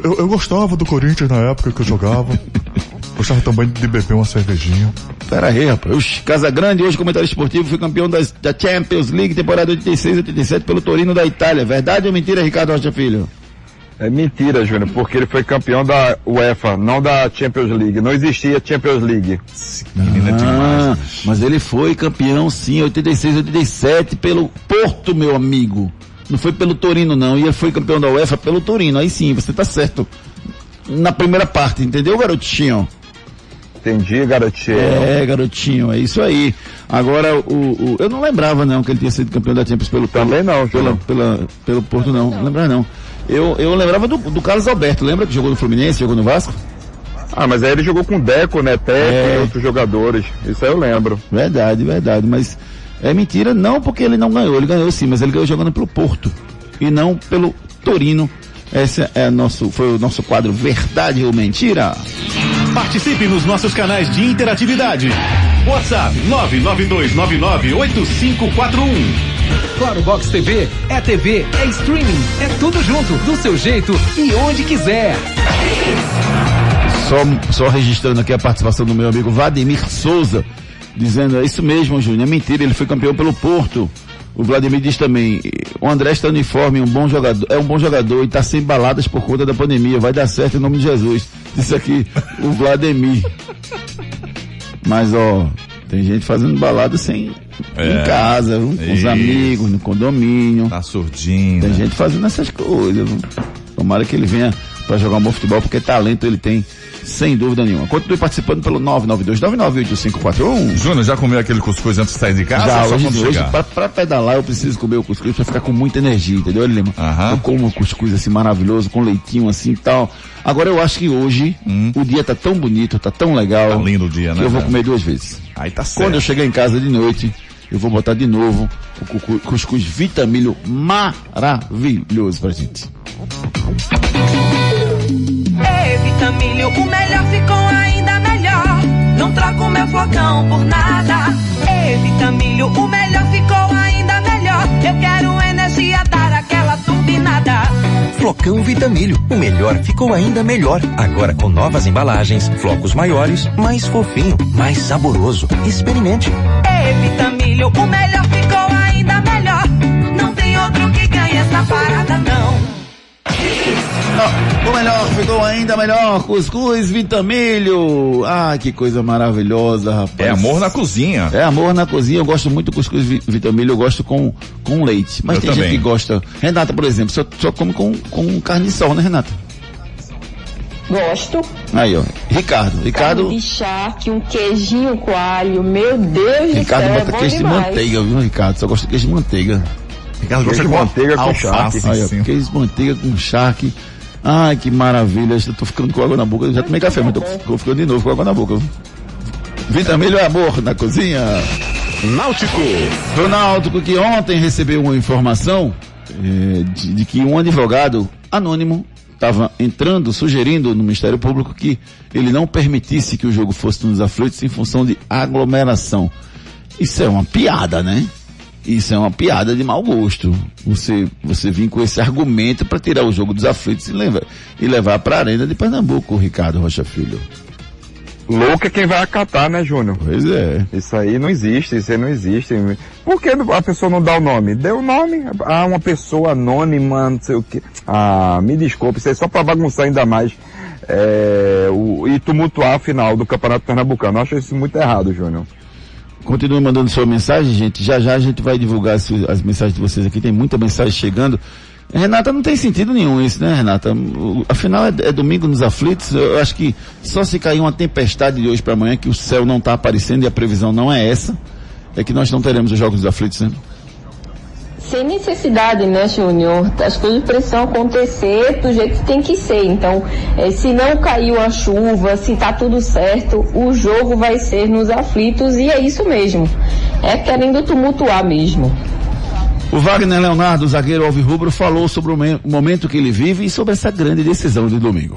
Speaker 4: Eu, eu gostava do Corinthians na época que eu jogava. gostava também de beber uma cervejinha.
Speaker 3: Pera aí, rapaz. Oxi, Casagrande, hoje comentário esportivo, foi campeão das, da Champions League, temporada 86-87 pelo Torino da Itália. Verdade ou mentira, Ricardo Rocha Filho?
Speaker 6: É mentira, Júnior, porque ele foi campeão da UEFA, não da Champions League. Não existia Champions League.
Speaker 4: Menina
Speaker 3: Ah, mas ele foi campeão sim, 86, 87 pelo Porto, meu amigo. Não foi pelo Torino não, e ele foi campeão da UEFA pelo Torino. Aí sim, você tá certo. Na primeira parte, entendeu, garotinho?
Speaker 6: Entendi, garotinho.
Speaker 3: É, garotinho, é isso aí. Agora, o, o- eu não lembrava não que ele tinha sido campeão da Champions pelo
Speaker 6: Também não,
Speaker 3: pela, pela, pelo Porto não, não lembrava não. Eu, eu lembrava do, do Carlos Alberto, lembra que jogou no Fluminense, jogou no Vasco?
Speaker 6: Ah, mas aí ele jogou com Deco, né? Teco
Speaker 3: É.
Speaker 6: e outros jogadores. Isso aí eu lembro.
Speaker 3: Verdade, verdade, mas é mentira não porque ele não ganhou, ele ganhou sim, mas ele ganhou jogando pelo Porto e não pelo Torino. Esse é nosso, foi o nosso quadro Verdade ou Mentira?
Speaker 9: Participe nos nossos canais de interatividade. WhatsApp 992998541.
Speaker 11: Claro Box TV é TV, é streaming, é tudo junto, do seu jeito e onde quiser.
Speaker 3: Só, só registrando aqui a participação do meu amigo Vladimir Souza, dizendo, é isso mesmo, Júnior, é mentira, ele foi campeão pelo Porto. O Vladimir diz também, o André está uniforme, um bom jogador, é um bom jogador e está sem baladas por conta da pandemia, vai dar certo em nome de Jesus. Isso aqui, o Vladimir. Mas ó, tem gente fazendo balada sem
Speaker 4: É,
Speaker 3: em casa, com os
Speaker 4: isso.
Speaker 3: amigos, no condomínio.
Speaker 4: Tá surdinho.
Speaker 3: Tem
Speaker 4: né?
Speaker 3: gente fazendo essas coisas. Tomara que ele venha para jogar um bom futebol, porque talento ele tem, sem dúvida nenhuma. Continue participando pelo 992998541.
Speaker 4: Júnior, já comeu aquele cuscuz antes de sair de casa?
Speaker 3: Já, hoje, hoje pra pedalar eu preciso comer o cuscuz pra ficar com muita energia, entendeu, Lima? Eu como um cuscuz assim maravilhoso, com leitinho assim e tal. Agora eu acho que hoje o dia tá tão bonito, tá tão legal.
Speaker 4: Tá lindo o dia,
Speaker 3: que
Speaker 4: né,
Speaker 3: eu vou comer duas vezes.
Speaker 4: Aí tá certo.
Speaker 3: Quando eu chegar em casa de noite, eu vou botar de novo o cuscuz vitamilho maravilhoso pra gente.
Speaker 12: Ei, Vitamilho, o melhor ficou ainda melhor. Não troco meu flocão por nada. Ei, Vitamilho, o melhor ficou ainda melhor. Eu quero energia, dar aquela turbinada.
Speaker 13: Flocão Vitamilho, o melhor ficou ainda melhor. Agora com novas embalagens, flocos maiores, mais fofinho, mais saboroso. Experimente.
Speaker 12: Ei, Vitamilho, o melhor ficou ainda melhor. Não tem outro que ganhe essa parada, não.
Speaker 3: O melhor ficou ainda melhor, cuscuz vitamilho. Ah, que coisa maravilhosa, rapaz.
Speaker 4: É amor na cozinha.
Speaker 3: É amor na cozinha. Eu gosto muito do cuscuz vi- vitamilho, eu gosto com, com leite. Mas
Speaker 4: Eu
Speaker 3: tem
Speaker 4: também.
Speaker 3: gente que gosta. Renata, por exemplo, só, só come com, com carne de sol, né, Renata?
Speaker 5: Gosto.
Speaker 3: Aí, ó. Ricardo. Ricardo.
Speaker 5: Carne de charque, um queijinho coalho. Meu Deus
Speaker 3: Ricardo
Speaker 5: do céu,
Speaker 3: bota
Speaker 5: é bom
Speaker 3: queijo de
Speaker 5: demais.
Speaker 3: manteiga, viu, Ricardo? Só gosta de queijo de manteiga.
Speaker 4: Ricardo
Speaker 6: gosta de manteiga com charque.
Speaker 3: Aí, ó, queijo de manteiga com charque. Ai, que maravilha. Eu tô ficando com água na boca. Eu já tomei café, mas tô, tô ficando de novo com água na boca. Vitamilho é amor na cozinha.
Speaker 9: Náutico.
Speaker 3: Do Náutico que ontem recebeu uma informação eh, de, de que um advogado anônimo estava entrando, sugerindo no Ministério Público que ele não permitisse que o jogo fosse nos aflitos em função de aglomeração. Isso é uma piada, né? Isso é uma piada de mau gosto. Você, você vir com esse argumento para tirar o jogo dos aflitos e levar, e levar para a arena de Pernambuco, Ricardo Rocha Filho.
Speaker 6: Louco é quem vai acatar, né, Júnior?
Speaker 3: Pois é.
Speaker 6: Isso aí não existe, isso aí não existe. Por que a pessoa não dá o nome? Dê o nome. Ah, uma pessoa anônima, não sei o quê. Ah, me desculpe, isso aí é só pra bagunçar ainda mais. É, o, e tumultuar a final do Campeonato Pernambucano. Eu acho isso muito errado, Júnior.
Speaker 3: Continue mandando sua mensagem, gente. Já já a gente vai divulgar as, as mensagens de vocês aqui. Tem muita mensagem chegando. Renata, não tem sentido nenhum isso, né, Renata? Afinal, é, é domingo nos aflitos. Eu acho que só se cair uma tempestade de hoje para amanhã, que o céu não está aparecendo e a previsão não é essa, é que nós não teremos os jogos dos aflitos, né?
Speaker 5: Sem necessidade, né, Júnior? As coisas precisam acontecer do jeito que tem que ser. Então, eh, se não caiu a chuva, se tá tudo certo, o jogo vai ser nos aflitos e é isso mesmo. É querendo tumultuar mesmo.
Speaker 3: O Wagner Leonardo, zagueiro alvirrubro, falou sobre o me- o momento que ele vive e sobre essa grande decisão de domingo.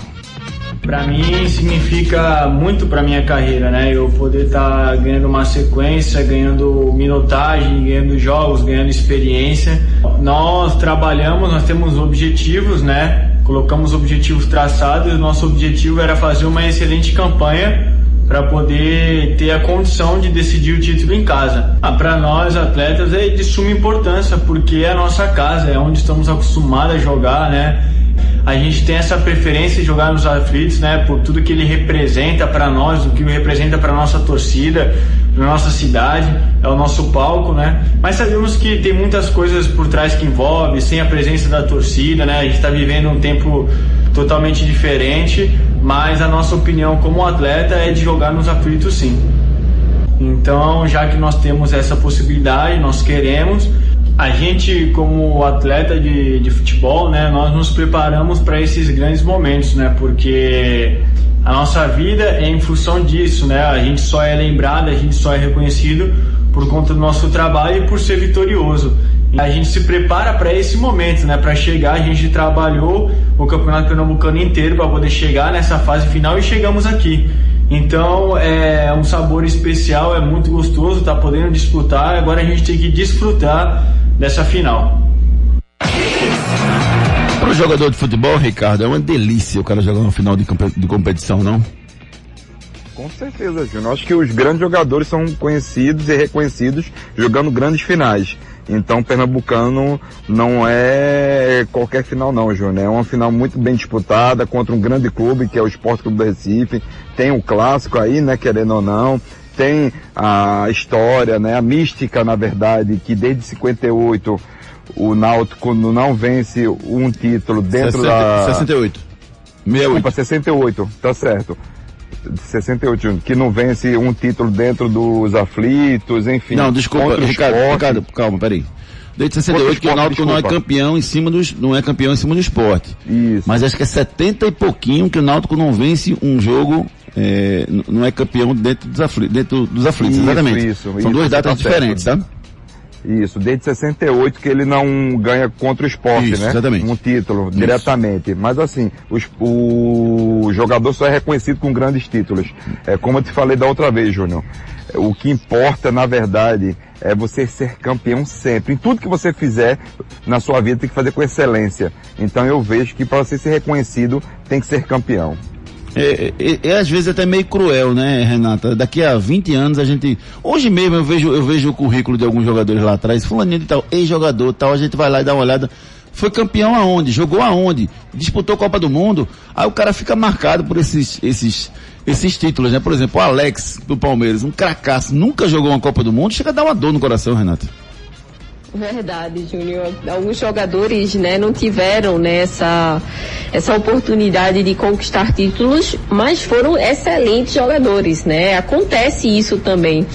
Speaker 15: Pra mim significa muito pra minha carreira, né? Eu poder estar ganhando uma sequência, ganhando minutagem, ganhando jogos, ganhando experiência. Nós trabalhamos, nós temos objetivos, né? Colocamos objetivos traçados nosso objetivo era fazer uma excelente campanha para poder ter a condição de decidir o título em casa. Ah, para nós atletas é de suma importância porque é a nossa casa, é onde estamos acostumados a jogar, né? A gente tem essa preferência de jogar nos aflitos, né? Por tudo que ele representa para nós, o que ele representa para nossa torcida, para nossa cidade, é o nosso palco, né? Mas sabemos que tem muitas coisas por trás que envolve, sem a presença da torcida, né? A gente está vivendo um tempo totalmente diferente, mas a nossa opinião como atleta é de jogar nos aflitos, sim. Então, já que nós temos essa possibilidade, nós queremos, a gente como atleta de, de futebol, né, nós nos preparamos para esses grandes momentos, né, porque a nossa vida é em função disso, né, a gente só é lembrado, a gente só é reconhecido por conta do nosso trabalho e por ser vitorioso. A gente se prepara para esse momento, né? Para chegar, a gente trabalhou o Campeonato Pernambucano inteiro para poder chegar nessa fase final e chegamos aqui. Então é um sabor especial, é muito gostoso, tá podendo disputar. Agora a gente tem que desfrutar dessa final.
Speaker 3: Para o jogador de futebol, Ricardo, é uma delícia o cara jogar uma final de, de competição, não?
Speaker 6: Com certeza, Júnior. Acho que os grandes jogadores são conhecidos e reconhecidos jogando grandes finais. Então, Pernambucano não é qualquer final não, Júnior. É uma final muito bem disputada contra um grande clube, que é o Esporte Clube do Recife. Tem o clássico aí, né, querendo ou não. Tem a história, né, a mística, na verdade, que desde 58 o Náutico não vence um título dentro
Speaker 3: 60,
Speaker 6: da...
Speaker 3: 68.
Speaker 6: 68. Desculpa, 68, tá certo. 68, que não vence um título dentro dos aflitos, enfim.
Speaker 3: Não, desculpa, Ricardo, Ricardo, calma, peraí. Desde 68 que o Náutico não é campeão em cima dos, não é campeão em cima do esporte.
Speaker 6: Isso.
Speaker 3: Mas acho que é 70 e pouquinho que o Náutico não vence um jogo, é, não é campeão dentro dos aflitos, dentro dos aflitos,
Speaker 6: isso,
Speaker 3: exatamente.
Speaker 6: Isso,
Speaker 3: São
Speaker 6: isso,
Speaker 3: duas datas
Speaker 6: tá
Speaker 3: diferentes,
Speaker 6: certo.
Speaker 3: tá?
Speaker 6: Isso, desde 68 que ele não ganha contra o esporte,
Speaker 3: Isso,
Speaker 6: né?
Speaker 3: exatamente.
Speaker 6: Um título,
Speaker 3: Isso.
Speaker 6: diretamente. Mas assim, os- o jogador só é reconhecido com grandes títulos. É como eu te falei da outra vez, Júnior. O que importa, na verdade, é você ser campeão sempre. Em tudo que você fizer na sua vida tem que fazer com excelência. Então eu vejo que para você ser reconhecido tem que ser campeão.
Speaker 3: É, é, é, às vezes até meio cruel, né, Renata? Daqui a 20 anos a gente. Hoje mesmo eu vejo, eu vejo o currículo de alguns jogadores lá atrás, fulaninho de tal, ex-jogador tal, a gente vai lá e dá uma olhada. Foi campeão aonde? Jogou aonde? Disputou Copa do Mundo? Aí o cara fica marcado por esses, esses, esses títulos, né? Por exemplo, o Alex do Palmeiras, um cracaço, nunca jogou uma Copa do Mundo, chega a dar uma dor no coração, Renata.
Speaker 5: Verdade, Júnior. Alguns jogadores, né, não tiveram né, essa, essa oportunidade de conquistar títulos, mas foram excelentes jogadores, né? Acontece isso também.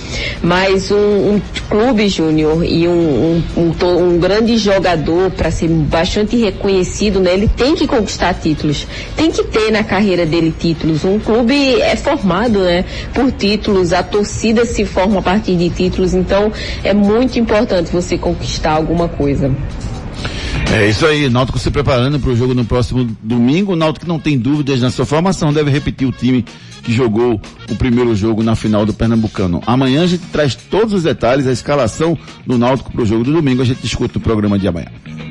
Speaker 5: Mas um, um clube, Júnior, e um, um, um grande jogador, para ser bastante reconhecido, né, ele tem que conquistar títulos. Tem que ter na carreira dele títulos. Um clube é formado, né, por títulos, a torcida se forma a partir de títulos, então é muito importante você conquistar alguma coisa.
Speaker 3: É isso aí, Náutico se preparando para o jogo no próximo domingo. O Náutico não tem dúvidas na sua formação, deve repetir o time que jogou o primeiro jogo na final do Pernambucano. Amanhã a gente traz todos os detalhes, a escalação do Náutico para o jogo do domingo. A gente discute no programa de amanhã.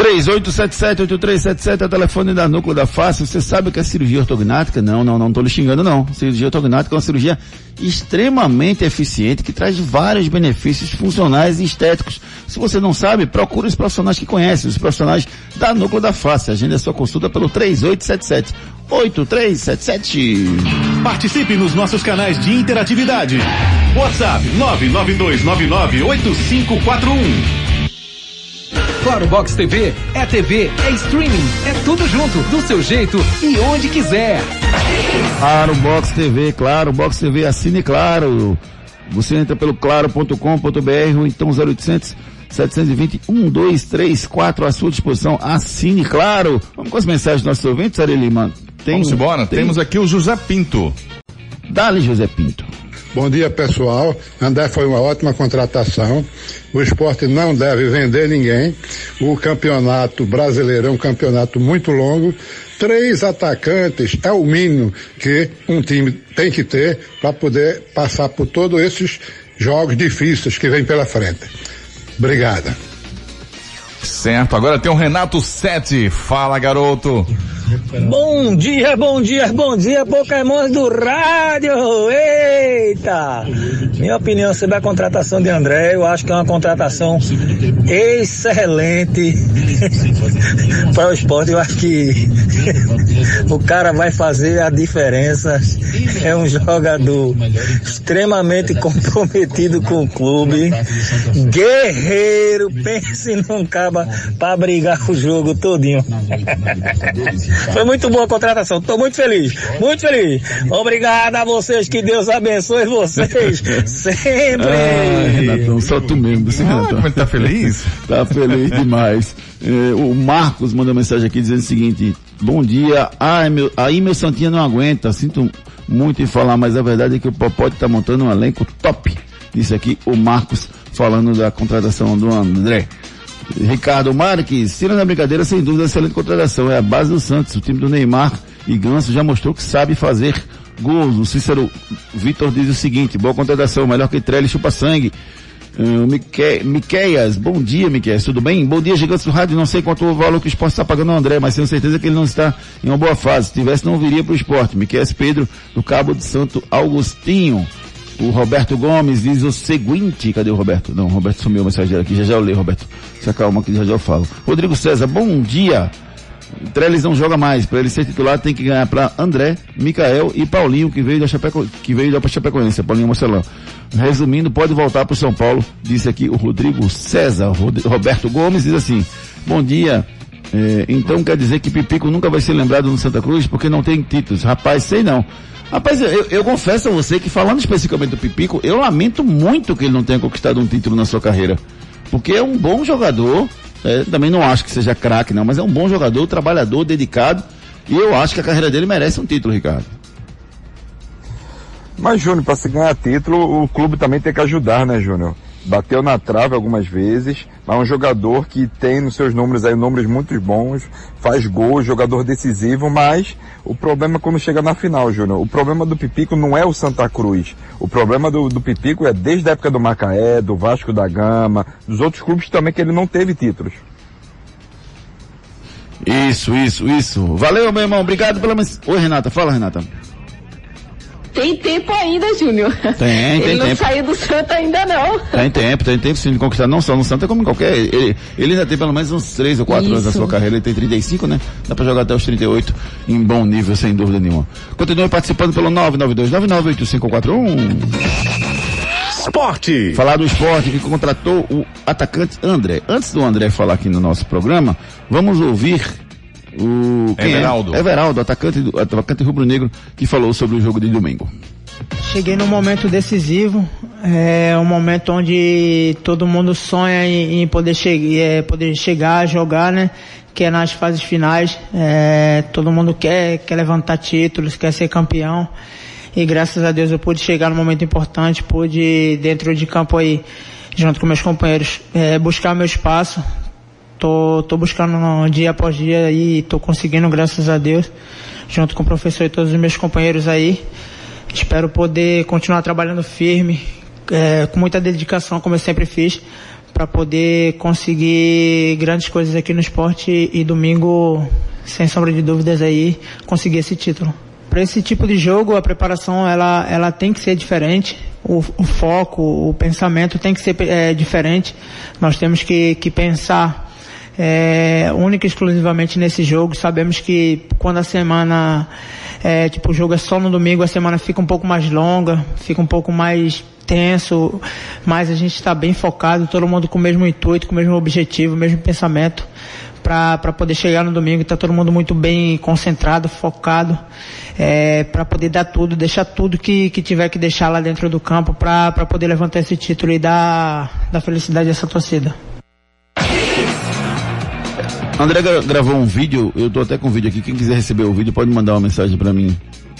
Speaker 3: 3877-8377 é o telefone da Núcleo da Face. Você sabe que é cirurgia ortognática? Não, não, não estou lhe xingando não. Cirurgia ortognática é uma cirurgia extremamente eficiente que traz vários benefícios funcionais e estéticos. Se você não sabe, procure os profissionais que conhecem, os profissionais da Núcleo da Face. Agenda sua consulta pelo 3877 8377.
Speaker 9: Participe nos nossos canais de interatividade. WhatsApp 992998541.
Speaker 11: Claro Box TV é TV, é streaming, é tudo junto, do seu jeito e onde quiser.
Speaker 3: Claro, Box TV, claro, Box TV, assine claro. Você entra pelo claro.com.br ou então 0800 720 1234 à sua disposição. Assine claro. Vamos com as mensagens dos nossos ouvintes, Ari Lima. Tem,
Speaker 4: Vamos embora.
Speaker 3: tem-
Speaker 4: Temos aqui o José Pinto.
Speaker 3: Dali, José Pinto.
Speaker 16: Bom dia, pessoal. André foi uma ótima contratação. O esporte não deve vender ninguém. O campeonato brasileiro é um campeonato muito longo. Três atacantes é o mínimo que um time tem que ter para poder passar por todos esses jogos difíceis que vem pela frente. Obrigada.
Speaker 4: Certo, agora tem o Renato Sete. Fala, garoto.
Speaker 17: Bom dia, bom dia, bom dia, Pokémon do rádio! Eita! Minha opinião sobre a contratação de André, eu acho que é uma contratação excelente para o esporte. Eu acho que o cara vai fazer a diferença. É um jogador extremamente comprometido com o clube, guerreiro, pense num caba para brigar com o jogo todinho. Foi muito boa a contratação, estou muito feliz, muito feliz. Obrigado a vocês, que Deus abençoe vocês sempre.
Speaker 3: Ah, Renatão, só tu mesmo, Renatão.
Speaker 4: como ele tá feliz?
Speaker 3: tá feliz demais. É, o Marcos mandou mensagem aqui dizendo o seguinte, bom dia, ai meu, aí meu Santinha não aguenta, sinto muito em falar, mas a verdade é que o Popote tá montando um elenco top. Disse aqui o Marcos falando da contratação do André. Ricardo Marques, tirando a brincadeira, sem dúvida, excelente contratação. É a base do Santos. O time do Neymar e Ganso já mostrou que sabe fazer gols. O Cícero Vitor diz o seguinte, boa contratação, melhor que Trelli chupa sangue. Uh, Mique, Miqueias, bom dia Miqueias, tudo bem? Bom dia, Gigantes do Rádio, não sei quanto o valor que o esporte está pagando ao André, mas tenho certeza que ele não está em uma boa fase. Se tivesse, não viria para o esporte. Miqueias Pedro, do Cabo de Santo Augustinho. O Roberto Gomes diz o seguinte, cadê o Roberto? Não, o Roberto sumiu a mensagem aqui, já já eu leio, Roberto. Se acalma que já já eu falo. Rodrigo César, bom dia. Trellis não joga mais, para ele ser titular tem que ganhar para André, Micael e Paulinho, que veio da Chapeco, que veio da Chapecoense, Paulinho Marcelão. Resumindo, pode voltar para o São Paulo, disse aqui o Rodrigo César. Roberto Gomes diz assim, bom dia, é, então quer dizer que Pipico nunca vai ser lembrado no Santa Cruz porque não tem títulos. Rapaz, sei não. Rapaz, eu, eu, confesso a você que falando especificamente do Pipico, eu lamento muito que ele não tenha conquistado um título na sua carreira. Porque é um bom jogador, é, também não acho que seja craque não, mas é um bom jogador, trabalhador, dedicado, e eu acho que a carreira dele merece um título, Ricardo.
Speaker 6: Mas, Júnior, para se ganhar título, o clube também tem que ajudar, né, Júnior? Bateu na trave algumas vezes, mas é um jogador que tem nos seus números aí números muito bons, faz gol, jogador decisivo, mas o problema é quando chega na final, Júnior. O problema do Pipico não é o Santa Cruz. O problema do, do Pipico é desde a época do Macaé, do Vasco da Gama, dos outros clubes também que ele não teve títulos.
Speaker 3: Isso, isso, isso. Valeu, meu irmão. Obrigado pela. Oi, Renata. Fala, Renata.
Speaker 5: Tem tempo ainda, Júnior.
Speaker 3: Tem, tem
Speaker 5: Ele não
Speaker 3: tempo.
Speaker 5: saiu do Santa ainda não.
Speaker 3: Tem tempo, tem tempo sim de conquistar, não só no Santa como em qualquer. Ele, ele ainda tem pelo menos uns 3 ou 4 anos da sua carreira, ele tem 35, né? Dá pra jogar até os 38 em bom nível, sem dúvida nenhuma. Continue participando pelo 992998541.
Speaker 9: Esporte.
Speaker 3: Falar do esporte que contratou o atacante André. Antes do André falar aqui no nosso programa, vamos ouvir o quem é?
Speaker 4: Everaldo.
Speaker 3: Everaldo, atacante, do- atacante rubro-negro, que falou sobre o jogo de domingo.
Speaker 18: Cheguei num momento decisivo, é um momento onde todo mundo sonha em, em poder, che é, poder chegar, jogar, né? Que é nas fases finais. É, todo mundo quer, quer levantar títulos, quer ser campeão. E graças a Deus eu pude chegar num momento importante, pude dentro de campo aí, junto com meus companheiros, é, buscar meu espaço. Tô, tô buscando dia após dia aí, tô conseguindo, graças a Deus, junto com o professor e todos os meus companheiros aí. Espero poder continuar trabalhando firme, é, com muita dedicação, como eu sempre fiz, para poder conseguir grandes coisas aqui no esporte e domingo, sem sombra de dúvidas aí, conseguir esse título. Para esse tipo de jogo, a preparação ela, ela tem que ser diferente, o, o foco, o pensamento tem que ser é, diferente. Nós temos que, que pensar é, única e exclusivamente nesse jogo. Sabemos que quando a semana, é, tipo, o jogo é só no domingo, a semana fica um pouco mais longa, fica um pouco mais tenso, mas a gente está bem focado, todo mundo com o mesmo intuito, com o mesmo objetivo, o mesmo pensamento para poder chegar no domingo, está todo mundo muito bem concentrado, focado, é, para poder dar tudo, deixar tudo que, que tiver que deixar lá dentro do campo para poder levantar esse título e dar, dar felicidade a essa torcida.
Speaker 3: André gra- gravou um vídeo, eu tô até com o vídeo aqui, quem quiser receber o vídeo pode mandar uma mensagem para mim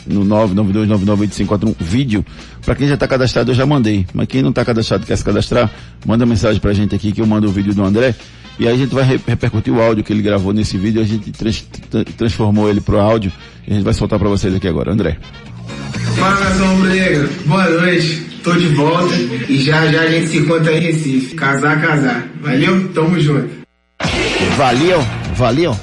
Speaker 3: no 992998541 vídeo. Para quem já está cadastrado eu já mandei, mas quem não está cadastrado quer se cadastrar, manda mensagem pra gente aqui que eu mando o vídeo do André e aí a gente vai re- repercutir o áudio que ele gravou nesse vídeo, a gente trans- tra- transformou ele pro áudio e a gente vai soltar para vocês aqui agora, André.
Speaker 19: Fala nação rubro-negra, boa noite, tô de volta e já já a gente se encontra em Recife. Casar, casar. Valeu? Tamo junto.
Speaker 3: Valeu, valeu.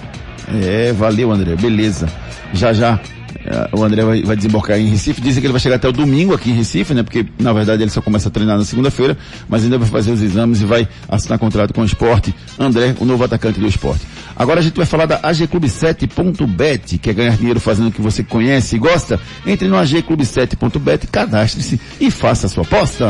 Speaker 3: É, valeu, André. Beleza. Já já eh, o André vai, vai desembarcar em Recife. Dizem que ele vai chegar até o domingo aqui em Recife, né? Porque na verdade ele só começa a treinar na segunda-feira, mas ainda vai fazer os exames e vai assinar contrato com o esporte. André, o novo atacante do esporte. Agora a gente vai falar da agclube7.bet, quer ganhar dinheiro fazendo o que você conhece e gosta? Entre no agclube7.bet, cadastre-se e faça a sua aposta.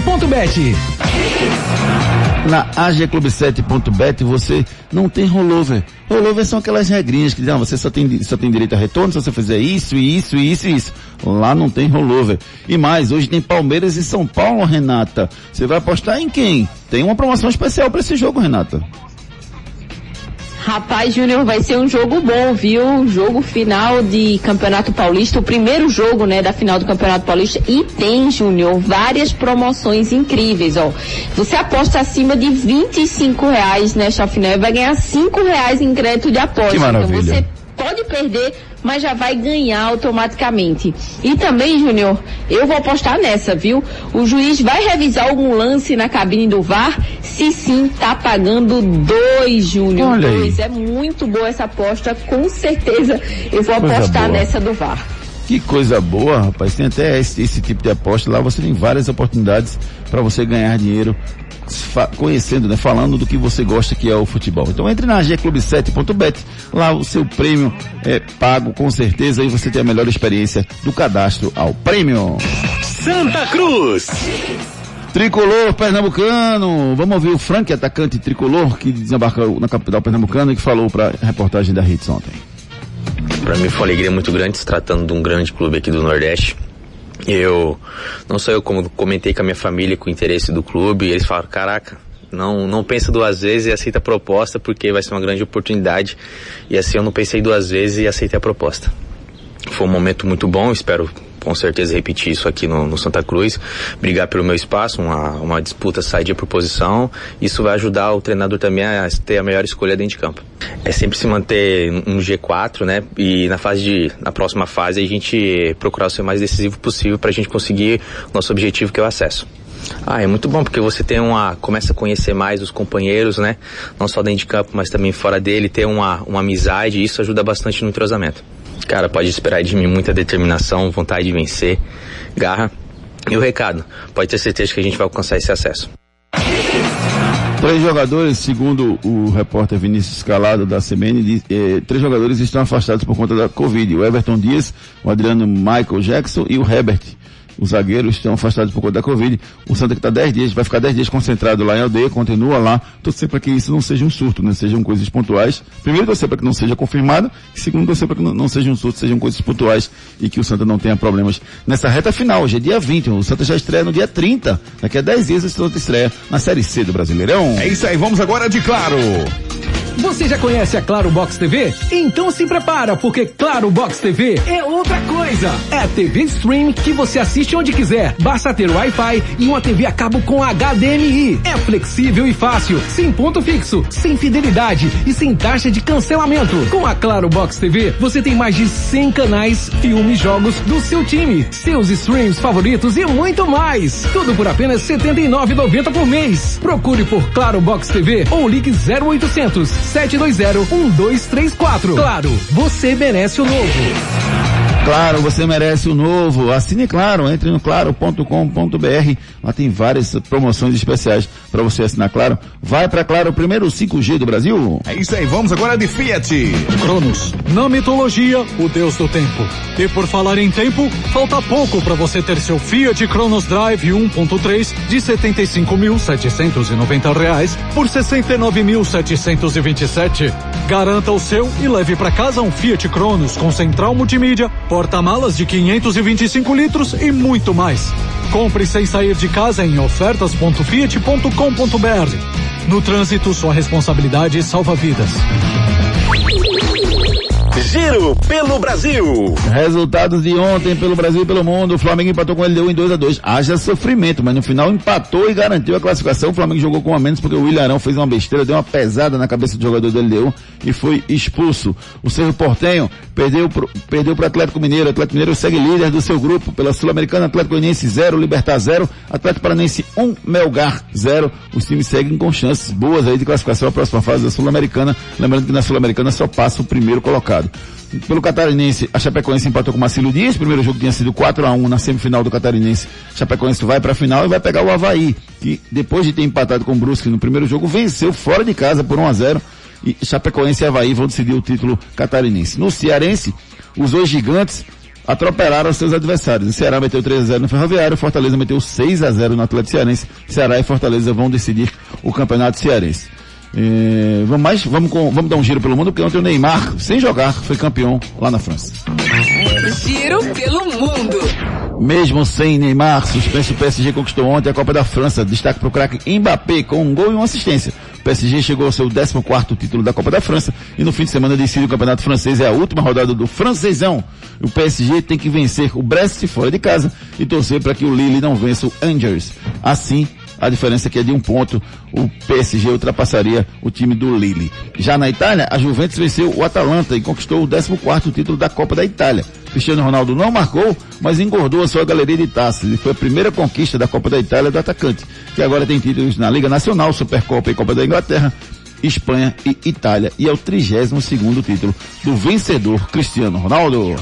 Speaker 3: Na agclube7.bet você não tem rollover. Rollover são aquelas regrinhas que dizem, ah, você só tem, só tem direito a retorno se você fizer isso, isso, isso e isso. Lá não tem rollover. E mais, hoje tem Palmeiras e São Paulo, Renata. Você vai apostar em quem? Tem uma promoção especial para esse jogo, Renata.
Speaker 5: Rapaz, Júnior, vai ser um jogo bom, viu? Jogo final de Campeonato Paulista, o primeiro jogo, né, da final do Campeonato Paulista. E tem, Júnior, várias promoções incríveis, ó. Você aposta acima de 25 reais nesta final e vai ganhar 5 reais em crédito de aposta.
Speaker 3: Que maravilha.
Speaker 5: Então você pode perder, mas já vai ganhar automaticamente. E também, Júnior, eu vou apostar nessa, viu? O juiz vai revisar algum lance na cabine do VAR? Se sim, tá pagando dois, Júnior.
Speaker 3: Olha aí.
Speaker 5: Dois. É muito boa essa aposta, com certeza eu vou
Speaker 3: Coisa
Speaker 5: apostar
Speaker 3: boa.
Speaker 5: nessa do VAR.
Speaker 3: Que coisa boa, rapaz. Tem até esse, esse tipo de aposta lá. Você tem várias oportunidades para você ganhar dinheiro conhecendo, né? Falando do que você gosta que é o futebol. Então entre na gclube7.bet. Lá o seu prêmio é pago com certeza e você tem a melhor experiência do cadastro ao prêmio.
Speaker 9: Santa Cruz.
Speaker 3: Tricolor pernambucano. Vamos ouvir o Frank, atacante tricolor, que desembarcou na capital pernambucana e que falou para a reportagem da Hits ontem.
Speaker 20: Para mim foi uma alegria muito grande se tratando de um grande clube aqui do Nordeste. Eu, não só eu, como comentei com a minha família, com o interesse do clube, eles falaram, caraca, não, não pensa duas vezes e aceita a proposta porque vai ser uma grande oportunidade. E assim eu não pensei duas vezes e aceitei a proposta. Foi um momento muito bom, espero com certeza repetir isso aqui no, no Santa Cruz, brigar pelo meu espaço, uma, uma disputa saída por posição, isso vai ajudar o treinador também a ter a melhor escolha dentro de campo. É sempre se manter um G4, né? E na fase de, na próxima fase a gente procurar ser o mais decisivo possível para a gente conseguir nosso objetivo que é o acesso. Ah, é muito bom porque você tem uma começa a conhecer mais os companheiros, né? Não só dentro de campo, mas também fora dele, ter uma, uma amizade, isso ajuda bastante no entrosamento. Cara, pode esperar de mim muita determinação, vontade de vencer, garra. E o recado, pode ter certeza que a gente vai alcançar esse acesso.
Speaker 3: Três jogadores, segundo o repórter Vinícius Calado da CBN, eh, três jogadores estão afastados por conta da Covid. O Everton Dias, o Adriano Michael Jackson e o Herbert. Os zagueiros estão afastados por conta da Covid. O Santa que está 10 dias, vai ficar 10 dias concentrado lá em aldeia, continua lá. Torcer para que isso não seja um surto, né? Sejam coisas pontuais. Primeiro, torcer para que não seja confirmado. Segundo, torcer para que não, não seja um surto, sejam coisas pontuais e que o Santa não tenha problemas nessa reta final. Hoje é dia 20, o Santa já estreia no dia 30. Daqui a 10 dias o Santa estreia na Série C do Brasileirão.
Speaker 4: É isso aí, vamos agora de Claro.
Speaker 11: Você já conhece a Claro Box TV? Então se prepara, porque Claro Box TV é outra coisa. É TV stream que você assiste onde quiser. Basta ter Wi-Fi e uma TV a cabo com HDMI. É flexível e fácil, sem ponto fixo, sem fidelidade e sem taxa de cancelamento. Com a Claro Box TV, você tem mais de 100 canais, filmes, jogos do seu time, seus streams favoritos e muito mais. Tudo por apenas R$ 79,90 por mês. Procure por Claro Box TV ou ligue 0800 720 1234. Claro, você merece o novo.
Speaker 3: Claro, você merece o novo. Assine Claro, entre no claro.com.br. Lá tem várias promoções especiais para você assinar Claro. Vai para Claro, o primeiro 5G do Brasil.
Speaker 4: É isso aí, vamos agora de Fiat.
Speaker 14: Cronos, na mitologia, o deus do tempo. E por falar em tempo, falta pouco para você ter seu Fiat Cronos Drive 1.3 de 75.790 reais por R$ 69.727. Garanta o seu e leve para casa um Fiat Cronos com central multimídia, porta-malas de 525 litros e muito mais. Compre sem sair de casa em ofertas.fiat.com.br. No trânsito, sua responsabilidade salva vidas.
Speaker 9: Giro pelo Brasil.
Speaker 3: Resultados de ontem pelo Brasil e pelo mundo. O Flamengo empatou com o LDU em 2 a 2 Haja sofrimento, mas no final empatou e garantiu a classificação. O Flamengo jogou com a menos porque o William Arão fez uma besteira, deu uma pesada na cabeça do jogador do LDU e foi expulso. O Cerro Portenho perdeu pro, perdeu para o Atlético Mineiro. O Atlético Mineiro segue líder do seu grupo pela Sul-Americana. Atlético Goianiense 0, Libertar 0, Atlético Paranense 1, um, Melgar 0. Os times seguem com chances boas aí de classificação à próxima fase da Sul-Americana. Lembrando que na Sul-Americana só passa o primeiro colocado. Pelo Catarinense, a Chapecoense empatou com o Marcelo Dias. O primeiro jogo tinha sido 4 a 1 na semifinal do Catarinense. Chapecoense vai para a final e vai pegar o Havaí, que depois de ter empatado com o Brusque no primeiro jogo, venceu fora de casa por 1 a 0 e Chapecoense e Havaí vão decidir o título catarinense. No Cearense, os dois gigantes atropelaram seus adversários. O Ceará meteu 3 a 0 no Ferroviário, Fortaleza meteu 6 a 0 no Atlético Cearense. Ceará e Fortaleza vão decidir o Campeonato Cearense. É, vamos mais, vamos, com, vamos dar um giro pelo mundo, porque ontem o Neymar, sem jogar, foi campeão lá na França.
Speaker 21: Giro pelo mundo.
Speaker 3: Mesmo sem Neymar, suspenso o PSG conquistou ontem a Copa da França. Destaque para o craque Mbappé com um gol e uma assistência. O PSG chegou ao seu 14 título da Copa da França e no fim de semana decide o Campeonato Francês. É a última rodada do francesão. O PSG tem que vencer o Brest fora de casa e torcer para que o Lille não vença o Angers. Assim, a diferença aqui é de um ponto. O PSG ultrapassaria o time do Lille. Já na Itália, a Juventus venceu o Atalanta e conquistou o 14 título da Copa da Itália. Cristiano Ronaldo não marcou, mas engordou a sua galeria de taças e foi a primeira conquista da Copa da Itália do atacante, que agora tem títulos na Liga Nacional, Supercopa e Copa da Inglaterra, Espanha e Itália. E é o 32 segundo título do vencedor Cristiano Ronaldo.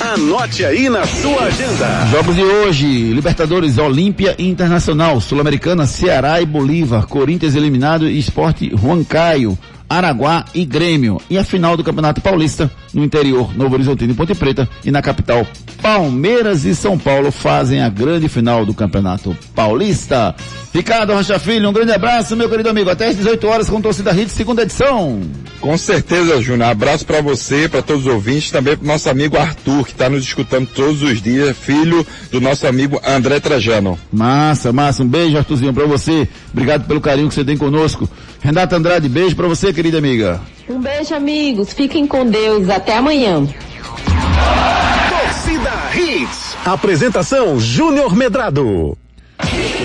Speaker 9: Anote aí na sua agenda.
Speaker 3: Jogos de hoje, Libertadores, Olímpia Internacional, Sul-Americana, Ceará e Bolívar, Corinthians eliminado e Esporte Juan Caio. Araguá e Grêmio. E a final do Campeonato Paulista no interior, Novo Horizontino e Ponte Preta. E na capital, Palmeiras e São Paulo fazem a grande final do Campeonato Paulista. Ricardo Rocha Filho, um grande abraço, meu querido amigo. Até às 18 horas com Torcida Hits, segunda edição.
Speaker 6: Com certeza, Júnior. Abraço para você, para todos os ouvintes, também para nosso amigo Arthur, que está nos escutando todos os dias, filho do nosso amigo André Trajano.
Speaker 3: Massa, massa. Um beijo, Arthurzinho, para você. Obrigado pelo carinho que você tem conosco. Renata Andrade, beijo para você, querida amiga.
Speaker 5: Um beijo, amigos. Fiquem com Deus. Até amanhã.
Speaker 9: Torcida Hits. Apresentação Júnior Medrado.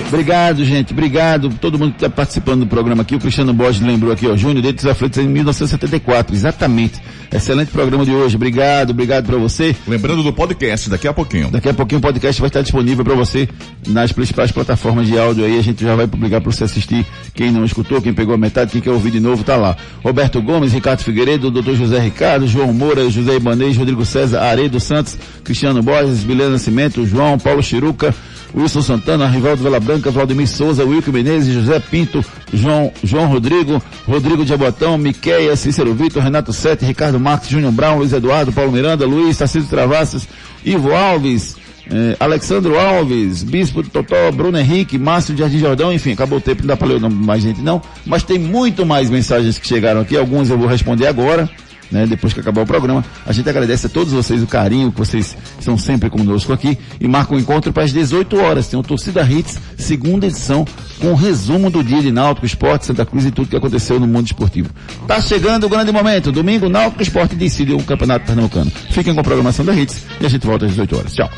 Speaker 3: Obrigado, gente. Obrigado. Todo mundo que está participando do programa aqui. O Cristiano Borges lembrou aqui, ó. Júnior Deitos Aflitos em 1974. Exatamente. Excelente programa de hoje. Obrigado, obrigado para você.
Speaker 4: Lembrando do podcast daqui a pouquinho.
Speaker 3: Daqui a pouquinho o podcast vai estar disponível para você nas principais plataformas de áudio aí. A gente já vai publicar para você assistir. Quem não escutou, quem pegou a metade, quem quer ouvir de novo, tá lá. Roberto Gomes, Ricardo Figueiredo, Dr. José Ricardo, João Moura, José Ibanez, Rodrigo César, Aredo Santos, Cristiano Borges, Bilena Nascimento, João, Paulo Chiruca, Wilson Santana, Rivaldo Vela Branca, Valdemir Souza, Wilco Menezes, José Pinto, João, João Rodrigo, Rodrigo de Abotão, Miqueia, Cícero Vitor, Renato Sete, Ricardo Marques, Júnior Brown, Luiz Eduardo, Paulo Miranda, Luiz, Tarcísio Travassos, Ivo Alves, eh, Alexandro Alves, Bispo Totó, Bruno Henrique, Márcio de Jardim Jordão, enfim, acabou o tempo, não dá para ler o nome mais gente não, mas tem muito mais mensagens que chegaram aqui, algumas eu vou responder agora, né, depois que acabar o programa. A gente agradece a todos vocês o carinho que vocês estão sempre conosco aqui e marca um encontro para as 18 horas. Tem o Torcida Hits, segunda edição, com um resumo do dia de Náutico, Esporte, Santa Cruz e tudo que aconteceu no mundo esportivo. Tá chegando o grande momento. Domingo, Náutico Esporte decide o Campeonato Pernambucano. Fiquem com a programação da Hits e a gente volta às 18 horas. Tchau.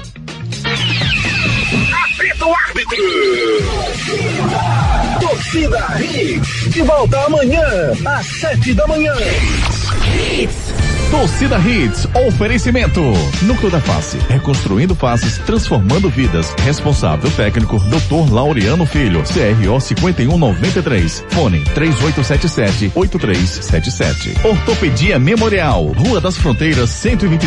Speaker 9: O. Torcida Hits. De volta amanhã, às sete da manhã.
Speaker 4: Torcida Hits, oferecimento. Núcleo da Face, reconstruindo faces, transformando vidas. Responsável técnico, Dr. Laureano Filho, CRO 5193. Fone 3877-8377. Ortopedia Memorial, Rua das Fronteiras 125.